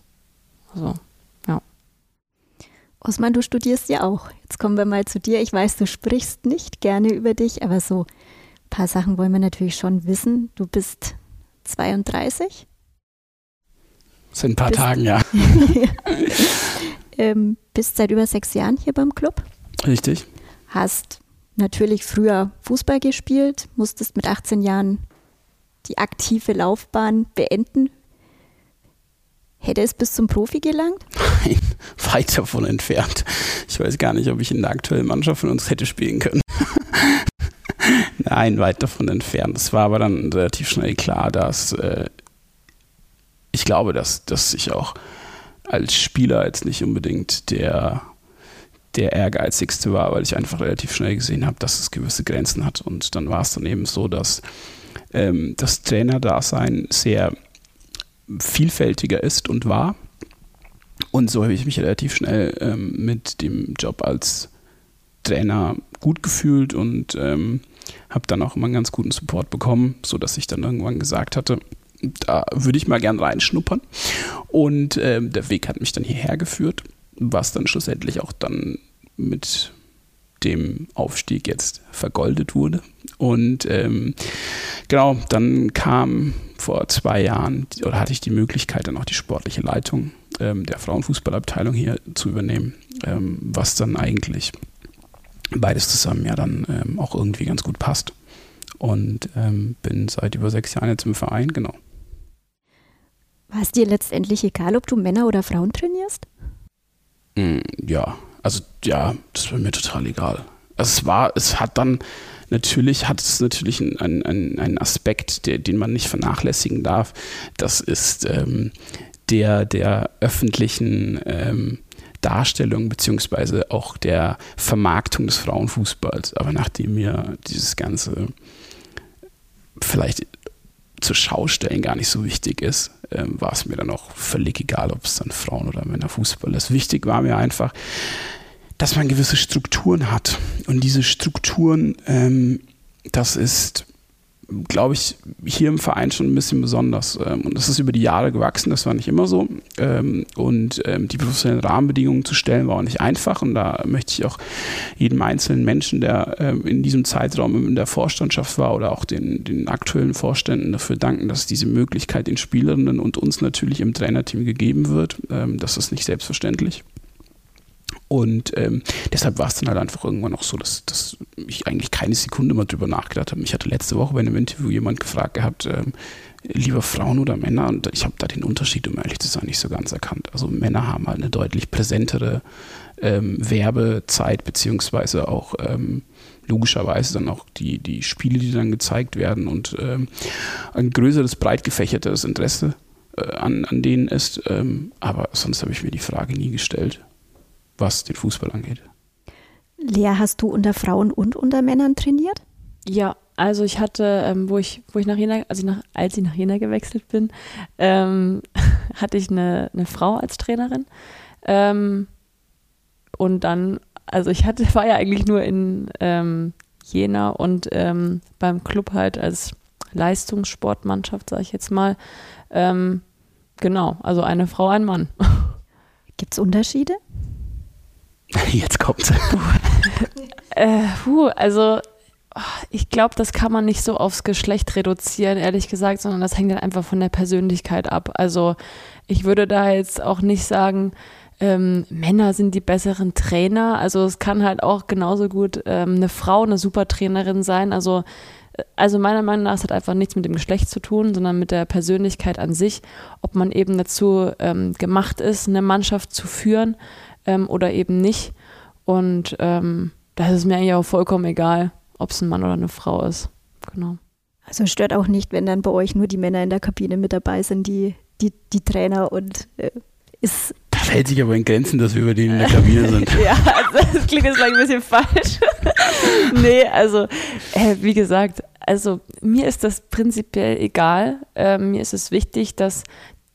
Also. Osman, du studierst ja auch. Jetzt kommen wir mal zu dir. Ich weiß, du sprichst nicht gerne über dich, aber so ein paar Sachen wollen wir natürlich schon wissen. Du bist 32? Seit ein paar bist, Tagen, ja. ähm, bist seit über sechs Jahren hier beim Club. Richtig. Hast natürlich früher Fußball gespielt, musstest mit 18 Jahren die aktive Laufbahn beenden. Hätte es bis zum Profi gelangt? Nein, weit davon entfernt. Ich weiß gar nicht, ob ich in der aktuellen Mannschaft von uns hätte spielen können. Nein, weit davon entfernt. Es war aber dann relativ schnell klar, dass äh, ich glaube, dass, dass ich auch als Spieler jetzt nicht unbedingt der, der ehrgeizigste war, weil ich einfach relativ schnell gesehen habe, dass es gewisse Grenzen hat. Und dann war es dann eben so, dass ähm, das Trainerdasein sehr vielfältiger ist und war. Und so habe ich mich relativ schnell ähm, mit dem Job als Trainer gut gefühlt und ähm, habe dann auch immer einen ganz guten Support bekommen, sodass ich dann irgendwann gesagt hatte, da würde ich mal gern reinschnuppern. Und ähm, der Weg hat mich dann hierher geführt, was dann schlussendlich auch dann mit dem Aufstieg jetzt vergoldet wurde. Und ähm, genau, dann kam vor zwei Jahren, oder hatte ich die Möglichkeit, dann auch die sportliche Leitung ähm, der Frauenfußballabteilung hier zu übernehmen, ähm, was dann eigentlich beides zusammen ja dann ähm, auch irgendwie ganz gut passt. Und ähm, bin seit über sechs Jahren jetzt im Verein, genau. War es dir letztendlich egal, ob du Männer oder Frauen trainierst? Mm, ja, also ja, das war mir total egal. Also es war, es hat dann natürlich hat es natürlich einen, einen, einen Aspekt, der, den man nicht vernachlässigen darf. Das ist ähm, der der öffentlichen ähm, Darstellung beziehungsweise auch der Vermarktung des Frauenfußballs. Aber nachdem mir dieses ganze vielleicht zur Schaustellen gar nicht so wichtig ist, ähm, war es mir dann auch völlig egal, ob es dann Frauen oder Männer Fußball ist. Wichtig war mir einfach, dass man gewisse Strukturen hat. Und diese Strukturen, ähm, das ist glaube ich, hier im Verein schon ein bisschen besonders. Ähm, und das ist über die Jahre gewachsen, das war nicht immer so. Ähm, und ähm, die professionellen Rahmenbedingungen zu stellen, war auch nicht einfach. Und da möchte ich auch jedem einzelnen Menschen, der in diesem Zeitraum in der Vorstandschaft war oder auch den, den aktuellen Vorständen dafür danken, dass diese Möglichkeit den Spielerinnen und uns natürlich im Trainerteam gegeben wird. Das ist nicht selbstverständlich. Und ähm, deshalb war es dann halt einfach irgendwann auch so, dass, dass ich eigentlich keine Sekunde mal drüber nachgedacht habe. Ich hatte letzte Woche bei einem Interview jemand gefragt gehabt, ähm, lieber Frauen oder Männer, und ich habe da den Unterschied, um ehrlich zu sein, nicht so ganz erkannt. Also Männer haben halt eine deutlich präsentere ähm, Werbezeit, beziehungsweise auch ähm, logischerweise dann auch die, die Spiele, die dann gezeigt werden und ähm, ein größeres, breit gefächertes Interesse äh, an, an denen ist. Ähm, aber sonst habe ich mir die Frage nie gestellt was den Fußball angeht. Lea, hast du unter Frauen und unter Männern trainiert? Ja, also ich hatte, ähm, wo ich, wo ich nach Jena, also nach, als ich nach Jena gewechselt bin, ähm, hatte ich eine, eine Frau als Trainerin. Ähm, und dann, also ich hatte, war ja eigentlich nur in ähm, Jena und ähm, beim Club halt als Leistungssportmannschaft, sage ich jetzt mal. Ähm, genau, also eine Frau, ein Mann. Gibt es Unterschiede? Jetzt kommt äh, puh, also ich glaube, das kann man nicht so aufs Geschlecht reduzieren, ehrlich gesagt, sondern das hängt dann einfach von der Persönlichkeit ab. Also ich würde da jetzt auch nicht sagen, ähm, Männer sind die besseren Trainer. Also es kann halt auch genauso gut ähm, eine Frau eine super Trainerin sein. Also, äh, also meiner Meinung nach, es hat einfach nichts mit dem Geschlecht zu tun, sondern mit der Persönlichkeit an sich, ob man eben dazu ähm, gemacht ist, eine Mannschaft zu führen ähm, oder eben nicht. Und ähm, das ist mir eigentlich auch vollkommen egal, ob es ein Mann oder eine Frau ist. Genau. Also stört auch nicht, wenn dann bei euch nur die Männer in der Kabine mit dabei sind, die, die, die Trainer und äh, ist. Das hält sich aber in Grenzen, dass wir über die in der Kabine sind. ja, also das klingt jetzt vielleicht ein bisschen falsch. nee, also äh, wie gesagt, also mir ist das prinzipiell egal. Äh, mir ist es wichtig, dass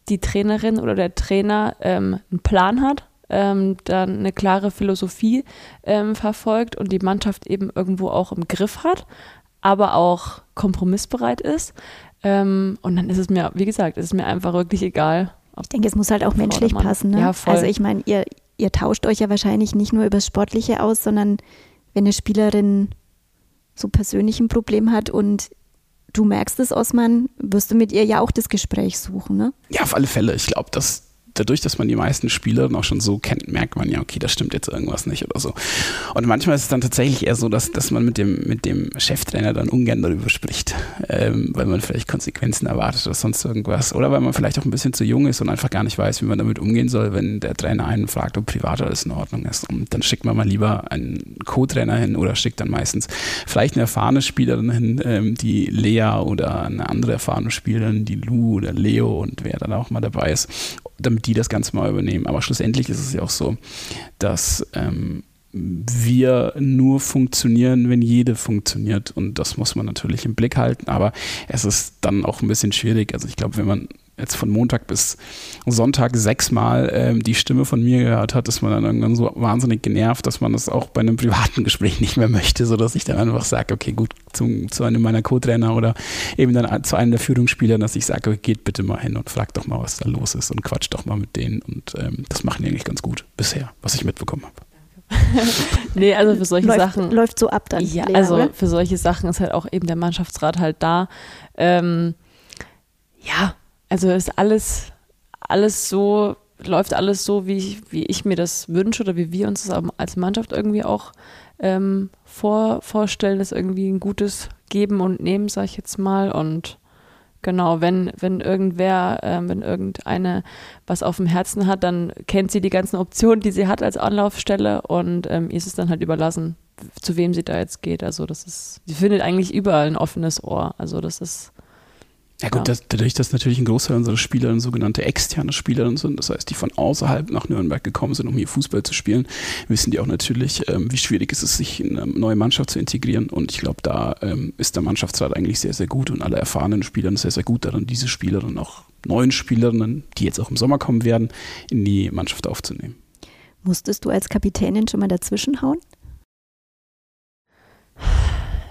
die Trainerin oder der Trainer ähm, einen Plan hat ähm, dann eine klare Philosophie ähm, verfolgt und die Mannschaft eben irgendwo auch im Griff hat, aber auch kompromissbereit ist. Ähm, und dann ist es mir, wie gesagt, ist es mir einfach wirklich egal. Ich denke, es muss halt auch menschlich passen. Ne? Ja, voll. Also ich meine, ihr, ihr tauscht euch ja wahrscheinlich nicht nur über das Sportliche aus, sondern wenn eine Spielerin so persönlich ein Problem hat und du merkst es, Osman, wirst du mit ihr ja auch das Gespräch suchen, ne? Ja, auf alle Fälle. Ich glaube, dass dadurch, dass man die meisten Spieler noch schon so kennt, merkt man ja, okay, da stimmt jetzt irgendwas nicht oder so. Und manchmal ist es dann tatsächlich eher so, dass, dass man mit dem, mit dem Cheftrainer dann ungern darüber spricht, ähm, weil man vielleicht Konsequenzen erwartet oder sonst irgendwas. Oder weil man vielleicht auch ein bisschen zu jung ist und einfach gar nicht weiß, wie man damit umgehen soll, wenn der Trainer einen fragt, ob privat alles in Ordnung ist. Und dann schickt man mal lieber einen Co-Trainer hin oder schickt dann meistens vielleicht eine erfahrene Spielerin hin, ähm, die Lea oder eine andere erfahrene Spielerin, die Lou oder Leo und wer dann auch mal dabei ist, damit die das Ganze mal übernehmen. Aber schlussendlich ist es ja auch so, dass ähm, wir nur funktionieren, wenn jede funktioniert. Und das muss man natürlich im Blick halten. Aber es ist dann auch ein bisschen schwierig. Also ich glaube, wenn man jetzt von Montag bis Sonntag sechsmal ähm, die Stimme von mir gehört hat, ist man dann irgendwann so wahnsinnig genervt, dass man das auch bei einem privaten Gespräch nicht mehr möchte, sodass ich dann einfach sage, okay, gut, zum, zu einem meiner Co-Trainer oder eben dann zu einem der Führungsspieler, dass ich sage, okay, geht bitte mal hin und fragt doch mal, was da los ist und quatscht doch mal mit denen. Und ähm, das machen die eigentlich ganz gut bisher, was ich mitbekommen habe. nee, also für solche läuft, Sachen. Läuft so ab dann. Ja, also oder? für solche Sachen ist halt auch eben der Mannschaftsrat halt da. Ähm, ja, also ist alles, alles so, läuft alles so, wie ich, wie ich mir das wünsche oder wie wir uns das als Mannschaft irgendwie auch ähm, vor, vorstellen, ist irgendwie ein gutes Geben und Nehmen, sag ich jetzt mal. Und genau, wenn, wenn irgendwer, äh, wenn irgendeine was auf dem Herzen hat, dann kennt sie die ganzen Optionen, die sie hat als Anlaufstelle und ähm, ihr ist es dann halt überlassen, zu wem sie da jetzt geht. Also das ist, sie findet eigentlich überall ein offenes Ohr. Also das ist ja gut, das, dadurch, dass natürlich ein Großteil unserer Spieler sogenannte externe Spieler sind, das heißt, die von außerhalb nach Nürnberg gekommen sind, um hier Fußball zu spielen, wissen die auch natürlich, ähm, wie schwierig es ist, sich in eine neue Mannschaft zu integrieren. Und ich glaube, da ähm, ist der Mannschaftsrat eigentlich sehr, sehr gut und alle erfahrenen Spieler sehr, sehr gut daran, diese Spieler und auch neuen Spielerinnen, die jetzt auch im Sommer kommen werden, in die Mannschaft aufzunehmen. Musstest du als Kapitänin schon mal dazwischenhauen?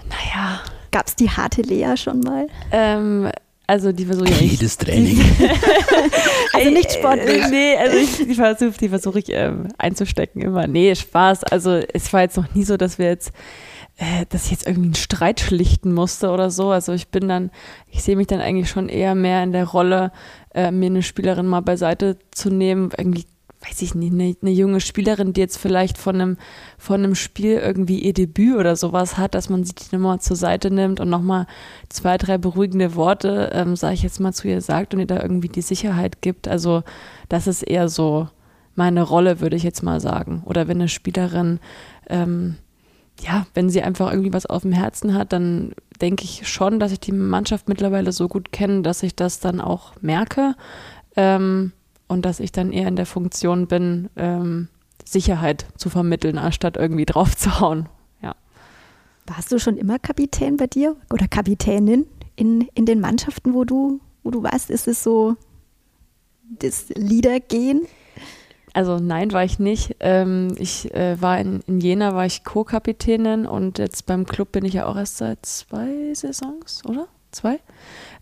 Naja, Gab es die harte Lea schon mal? Ähm, also die versuche ich Jedes Training. also nicht sportlich. Äh, nee, also ich, die versuche die versuch ich ähm, einzustecken immer. Nee, Spaß. Also es war jetzt noch nie so, dass wir jetzt äh, dass ich jetzt irgendwie einen Streit schlichten musste oder so. Also ich bin dann, ich sehe mich dann eigentlich schon eher mehr in der Rolle, äh, mir eine Spielerin mal beiseite zu nehmen, irgendwie weiß ich nicht, eine, eine, junge Spielerin, die jetzt vielleicht von einem, von einem Spiel irgendwie ihr Debüt oder sowas hat, dass man sie nochmal zur Seite nimmt und nochmal zwei, drei beruhigende Worte, ähm, sage ich jetzt mal, zu ihr sagt und ihr da irgendwie die Sicherheit gibt. Also das ist eher so meine Rolle, würde ich jetzt mal sagen. Oder wenn eine Spielerin, ähm, ja, wenn sie einfach irgendwie was auf dem Herzen hat, dann denke ich schon, dass ich die Mannschaft mittlerweile so gut kenne, dass ich das dann auch merke. Ähm, und dass ich dann eher in der Funktion bin, ähm, Sicherheit zu vermitteln, anstatt irgendwie drauf zu hauen. Ja. Warst du schon immer Kapitän bei dir oder Kapitänin in, in den Mannschaften, wo du, wo du warst? Ist es so das Liedergehen? Also nein, war ich nicht. Ähm, ich äh, war in, in Jena, war ich Co-Kapitänin und jetzt beim Club bin ich ja auch erst seit zwei Saisons, oder? Zwei?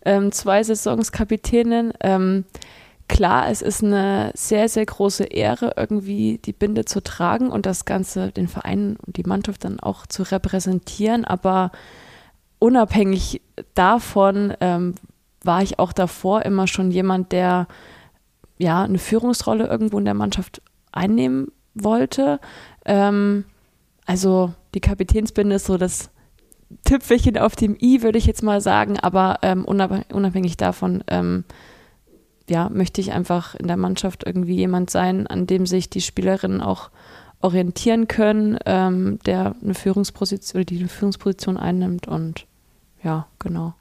Ähm, zwei Saisons Kapitänin. Ähm, klar, es ist eine sehr, sehr große Ehre, irgendwie die Binde zu tragen und das Ganze, den Verein und die Mannschaft dann auch zu repräsentieren. Aber unabhängig davon ähm, war ich auch davor immer schon jemand, der ja eine Führungsrolle irgendwo in der Mannschaft einnehmen wollte. Ähm, also die Kapitänsbinde ist so das Tüpfelchen auf dem i, würde ich jetzt mal sagen, aber ähm, unabhängig davon ähm, ja, möchte ich einfach in der Mannschaft irgendwie jemand sein, an dem sich die Spielerinnen auch orientieren können, ähm, der eine Führungsposition oder die eine Führungsposition einnimmt und ja, genau.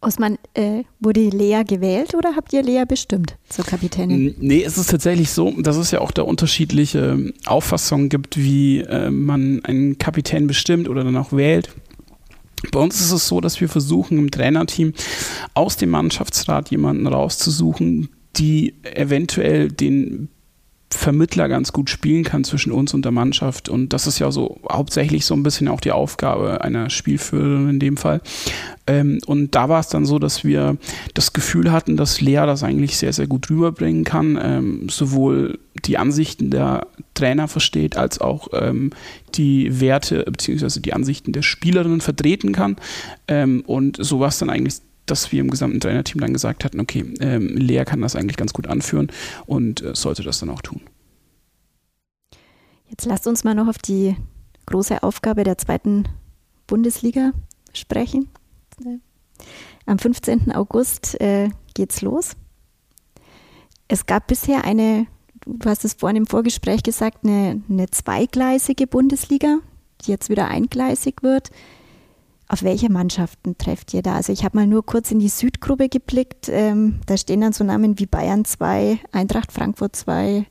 Osman, äh, wurde Lea gewählt oder habt ihr Lea bestimmt zur Kapitänin? Nee, es ist tatsächlich so, dass es ja auch da unterschiedliche Auffassungen gibt, wie äh, man einen Kapitän bestimmt oder dann auch wählt. Bei uns ist es so, dass wir versuchen, im Trainerteam aus dem Mannschaftsrat jemanden rauszusuchen, die eventuell den Vermittler ganz gut spielen kann zwischen uns und der Mannschaft. Und das ist ja so hauptsächlich so ein bisschen auch die Aufgabe einer Spielführerin in dem Fall. Ähm, und da war es dann so, dass wir das Gefühl hatten, dass Lea das eigentlich sehr, sehr gut rüberbringen kann. Ähm, sowohl die Ansichten der Trainer versteht, als auch ähm, die Werte bzw. die Ansichten der Spielerinnen vertreten kann. Ähm, und so war es dann eigentlich dass wir im gesamten Trainerteam dann gesagt hatten, okay, ähm, Lea kann das eigentlich ganz gut anführen und äh, sollte das dann auch tun. Jetzt lasst uns mal noch auf die große Aufgabe der zweiten Bundesliga sprechen. Am 15. August äh, geht's los. Es gab bisher eine, du hast es vorhin im Vorgespräch gesagt, eine, eine zweigleisige Bundesliga, die jetzt wieder eingleisig wird. Auf welche Mannschaften trefft ihr da? Also ich habe mal nur kurz in die Südgruppe geblickt. Ähm, da stehen dann so Namen wie Bayern 2, Eintracht Frankfurt 2,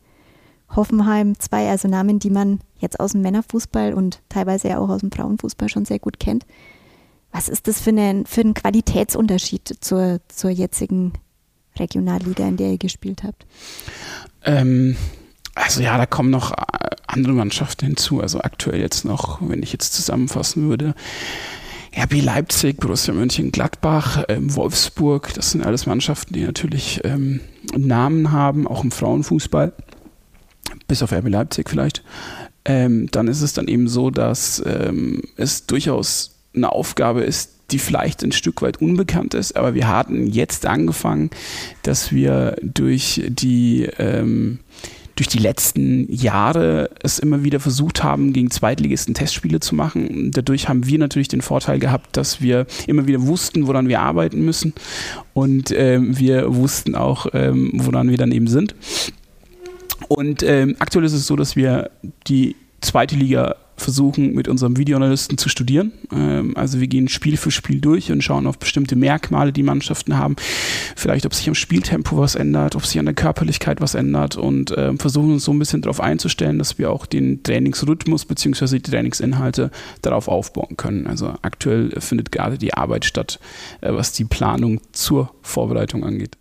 Hoffenheim 2, also Namen, die man jetzt aus dem Männerfußball und teilweise ja auch aus dem Frauenfußball schon sehr gut kennt. Was ist das für, eine, für ein Qualitätsunterschied zur, zur jetzigen Regionalliga, in der ihr gespielt habt? Ähm, also ja, da kommen noch äh, andere Mannschaften hinzu. Also aktuell jetzt noch, wenn ich jetzt zusammenfassen würde, RB Leipzig, Borussia Mönchengladbach, ähm, Wolfsburg, das sind alles Mannschaften, die natürlich ähm, Namen haben, auch im Frauenfußball, bis auf RB Leipzig vielleicht. Ähm, dann ist es dann eben so, dass ähm, es durchaus eine Aufgabe ist, die vielleicht ein Stück weit unbekannt ist, aber wir hatten jetzt angefangen, dass wir durch die ähm, durch die letzten Jahre es immer wieder versucht haben, gegen Zweitligisten Testspiele zu machen. Dadurch haben wir natürlich den Vorteil gehabt, dass wir immer wieder wussten, woran wir arbeiten müssen und ähm, wir wussten auch, ähm, woran wir dann eben sind. Und ähm, aktuell ist es so, dass wir die zweite Liga versuchen, mit unserem Videoanalysten zu studieren. Ähm, also wir gehen Spiel für Spiel durch und schauen auf bestimmte Merkmale, die Mannschaften haben. Vielleicht, ob sich am Spieltempo was ändert, ob sich an der Körperlichkeit was ändert und ähm, versuchen uns so ein bisschen darauf einzustellen, dass wir auch den Trainingsrhythmus bzw. die Trainingsinhalte darauf aufbauen können. Also aktuell findet gerade die Arbeit statt, äh, was die Planung zur Vorbereitung angeht.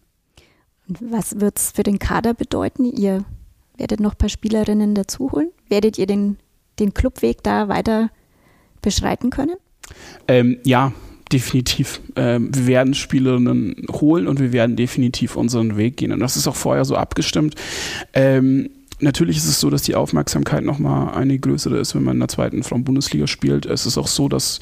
Was wird es für den Kader bedeuten? Ihr werdet noch ein paar Spielerinnen dazu holen? Werdet ihr den den Clubweg da weiter beschreiten können? Ähm, ja, definitiv. Ähm, wir werden Spielerinnen holen und wir werden definitiv unseren Weg gehen. Und das ist auch vorher so abgestimmt. Ähm, natürlich ist es so, dass die Aufmerksamkeit nochmal eine größere ist, wenn man in der zweiten Frauen-Bundesliga spielt. Es ist auch so, dass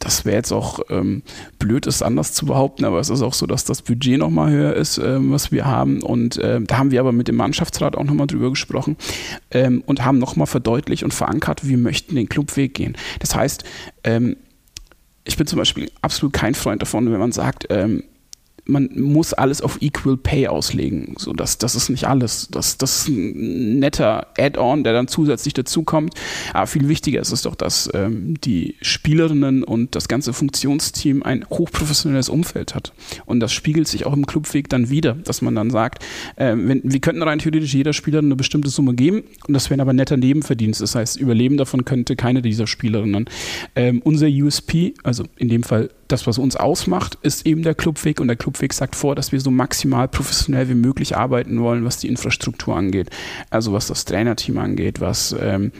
das wäre jetzt auch ähm, blöd, es anders zu behaupten, aber es ist auch so, dass das Budget nochmal höher ist, ähm, was wir haben. Und ähm, da haben wir aber mit dem Mannschaftsrat auch nochmal drüber gesprochen ähm, und haben nochmal verdeutlicht und verankert, wir möchten den Clubweg gehen. Das heißt, ähm, ich bin zum Beispiel absolut kein Freund davon, wenn man sagt, ähm, man muss alles auf Equal Pay auslegen. So, das, das ist nicht alles. Das, das ist ein netter Add-on, der dann zusätzlich dazukommt. Aber viel wichtiger ist es doch, dass ähm, die Spielerinnen und das ganze Funktionsteam ein hochprofessionelles Umfeld hat. Und das spiegelt sich auch im Clubweg dann wieder, dass man dann sagt, äh, wenn, wir könnten rein theoretisch jeder Spielerin eine bestimmte Summe geben und das wäre aber netter Nebenverdienst. Das heißt, Überleben davon könnte keine dieser Spielerinnen. Ähm, unser USP, also in dem Fall das, was uns ausmacht, ist eben der Clubweg und der Clubweg sagt vor, dass wir so maximal professionell wie möglich arbeiten wollen, was die Infrastruktur angeht. Also was das Trainerteam angeht, was ähm,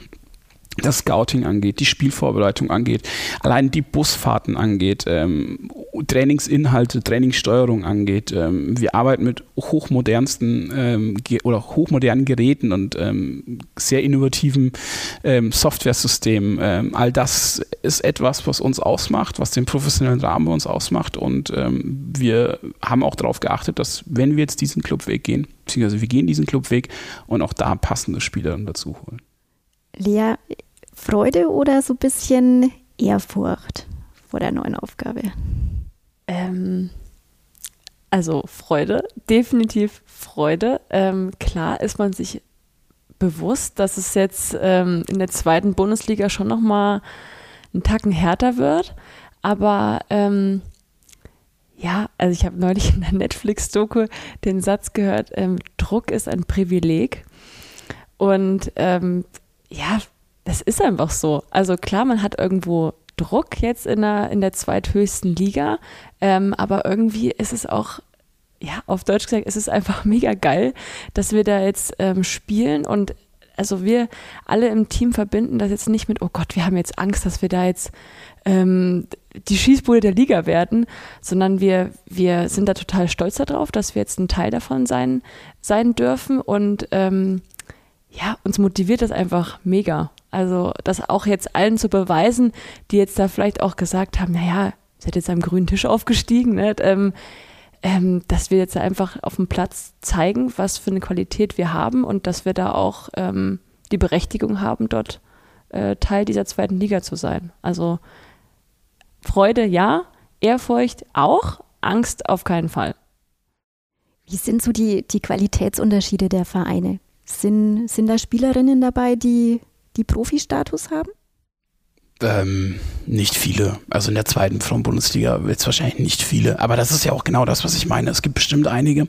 das Scouting angeht, die Spielvorbereitung angeht, allein die Busfahrten angeht, ähm, Trainingsinhalte, Trainingssteuerung angeht. Ähm, wir arbeiten mit hochmodernsten ähm, oder hochmodernen Geräten und ähm, sehr innovativen ähm, Softwaresystemen. Ähm, all das ist etwas, was uns ausmacht, was den professionellen Rahmen bei uns ausmacht und wir haben auch darauf geachtet, dass wenn wir jetzt diesen Clubweg gehen, beziehungsweise wir gehen diesen Clubweg und auch da passende Spieler dazu holen. Lea, Freude oder so ein bisschen Ehrfurcht vor der neuen Aufgabe? Ähm, also Freude, definitiv Freude. Ähm, klar ist man sich bewusst, dass es jetzt ähm, in der zweiten Bundesliga schon nochmal einen Tacken härter wird. Aber ähm, ja, also ich habe neulich in der Netflix-Doku den Satz gehört, ähm, Druck ist ein Privileg. Und ähm, ja, das ist einfach so. Also klar, man hat irgendwo Druck jetzt in der, in der zweithöchsten Liga, ähm, aber irgendwie ist es auch, ja, auf Deutsch gesagt, ist es einfach mega geil, dass wir da jetzt ähm, spielen und also wir alle im Team verbinden das jetzt nicht mit, oh Gott, wir haben jetzt Angst, dass wir da jetzt ähm, die Schießbude der Liga werden, sondern wir, wir sind da total stolz darauf, dass wir jetzt ein Teil davon sein, sein dürfen und ähm, ja, uns motiviert das einfach mega. Also das auch jetzt allen zu beweisen, die jetzt da vielleicht auch gesagt haben, naja, seid jetzt am grünen Tisch aufgestiegen, ne? ähm, ähm, dass wir jetzt einfach auf dem Platz zeigen, was für eine Qualität wir haben und dass wir da auch ähm, die Berechtigung haben, dort äh, Teil dieser zweiten Liga zu sein. Also Freude ja, Ehrfurcht auch, Angst auf keinen Fall. Wie sind so die, die Qualitätsunterschiede der Vereine? Sind, sind da Spielerinnen dabei, die, die Profi-Status haben? Ähm, nicht viele. Also in der zweiten Frauen-Bundesliga wird es wahrscheinlich nicht viele. Aber das ist ja auch genau das, was ich meine. Es gibt bestimmt einige.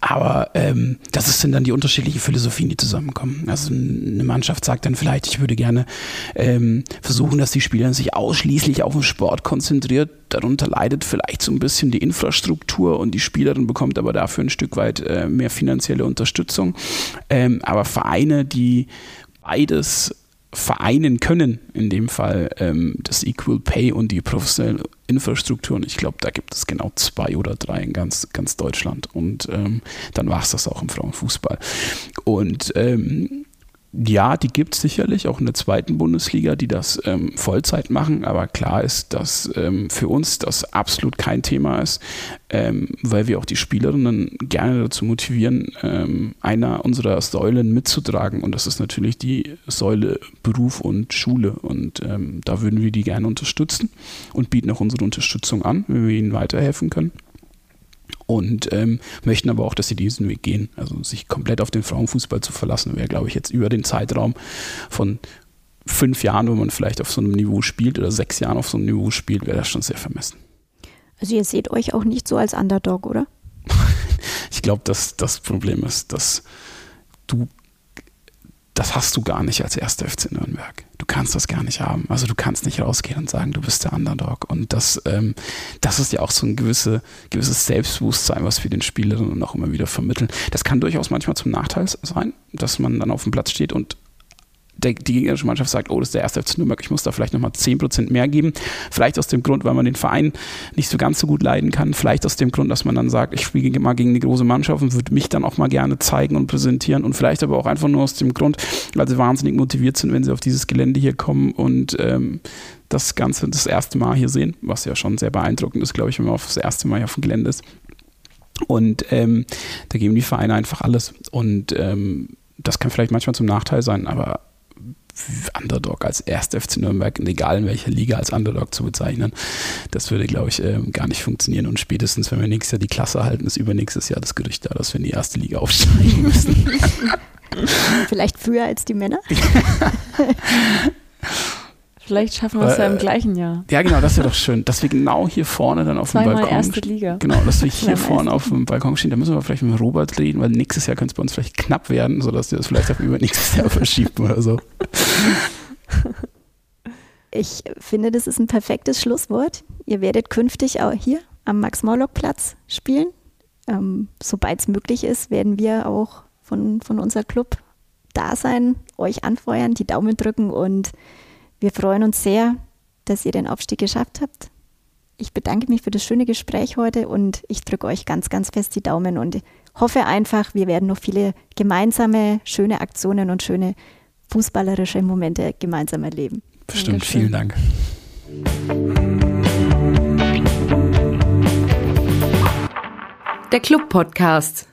Aber ähm, das sind dann die unterschiedlichen Philosophien, die zusammenkommen. Also eine Mannschaft sagt dann vielleicht, ich würde gerne ähm, versuchen, dass die Spieler sich ausschließlich auf den Sport konzentriert. Darunter leidet vielleicht so ein bisschen die Infrastruktur und die Spielerin bekommt aber dafür ein Stück weit äh, mehr finanzielle Unterstützung. Ähm, aber Vereine, die beides vereinen können, in dem Fall ähm, das Equal Pay und die professionelle Infrastruktur. Und ich glaube, da gibt es genau zwei oder drei in ganz, ganz Deutschland. Und ähm, dann war es das auch im Frauenfußball. Und ähm, ja, die gibt es sicherlich auch in der zweiten Bundesliga, die das ähm, Vollzeit machen, aber klar ist, dass ähm, für uns das absolut kein Thema ist, ähm, weil wir auch die Spielerinnen gerne dazu motivieren, ähm, einer unserer Säulen mitzutragen. Und das ist natürlich die Säule Beruf und Schule. Und ähm, da würden wir die gerne unterstützen und bieten auch unsere Unterstützung an, wenn wir ihnen weiterhelfen können und ähm, möchten aber auch, dass sie diesen Weg gehen. Also sich komplett auf den Frauenfußball zu verlassen, wäre, glaube ich, jetzt über den Zeitraum von fünf Jahren, wo man vielleicht auf so einem Niveau spielt oder sechs Jahren auf so einem Niveau spielt, wäre das schon sehr vermessen. Also ihr seht euch auch nicht so als Underdog, oder? ich glaube, dass das Problem ist, dass du das hast du gar nicht als erster FC Nürnberg. Kannst das gar nicht haben. Also du kannst nicht rausgehen und sagen, du bist der Underdog. Und das, ähm, das ist ja auch so ein gewisse, gewisses Selbstbewusstsein, was wir den Spielerinnen auch immer wieder vermitteln. Das kann durchaus manchmal zum Nachteil sein, dass man dann auf dem Platz steht und der, die gegnerische Mannschaft sagt, oh, das ist der erste FC Nürnberg, ich muss da vielleicht nochmal 10% mehr geben. Vielleicht aus dem Grund, weil man den Verein nicht so ganz so gut leiden kann. Vielleicht aus dem Grund, dass man dann sagt, ich spiele mal gegen eine große Mannschaft und würde mich dann auch mal gerne zeigen und präsentieren. Und vielleicht aber auch einfach nur aus dem Grund, weil sie wahnsinnig motiviert sind, wenn sie auf dieses Gelände hier kommen und ähm, das Ganze das erste Mal hier sehen, was ja schon sehr beeindruckend ist, glaube ich, wenn man auf das erste Mal hier auf dem Gelände ist. Und ähm, da geben die Vereine einfach alles. Und ähm, das kann vielleicht manchmal zum Nachteil sein, aber Underdog als 1. FC Nürnberg, egal in welcher Liga, als Underdog zu bezeichnen, das würde, glaube ich, ähm, gar nicht funktionieren. Und spätestens, wenn wir nächstes Jahr die Klasse halten, ist übernächstes Jahr das Gerücht da, dass wir in die erste Liga aufsteigen müssen. Vielleicht früher als die Männer? Vielleicht schaffen wir es ja im gleichen Jahr. Ja, genau, das wäre doch schön, dass wir genau hier vorne dann auf Zweimal dem Balkon. erste Liga. Genau, dass wir hier vorne auf dem Balkon stehen. Da müssen wir vielleicht mit Robert reden, weil nächstes Jahr könnte es bei uns vielleicht knapp werden, sodass wir das vielleicht auf übernächstes Jahr verschieben oder so. Ich finde, das ist ein perfektes Schlusswort. Ihr werdet künftig auch hier am Max-Morlock-Platz spielen. Ähm, Sobald es möglich ist, werden wir auch von, von unserem Club da sein, euch anfeuern, die Daumen drücken und wir freuen uns sehr, dass ihr den Aufstieg geschafft habt. Ich bedanke mich für das schöne Gespräch heute und ich drücke euch ganz, ganz fest die Daumen und hoffe einfach, wir werden noch viele gemeinsame, schöne Aktionen und schöne fußballerische Momente gemeinsam erleben. Bestimmt, vielen Dank. Der Club Podcast.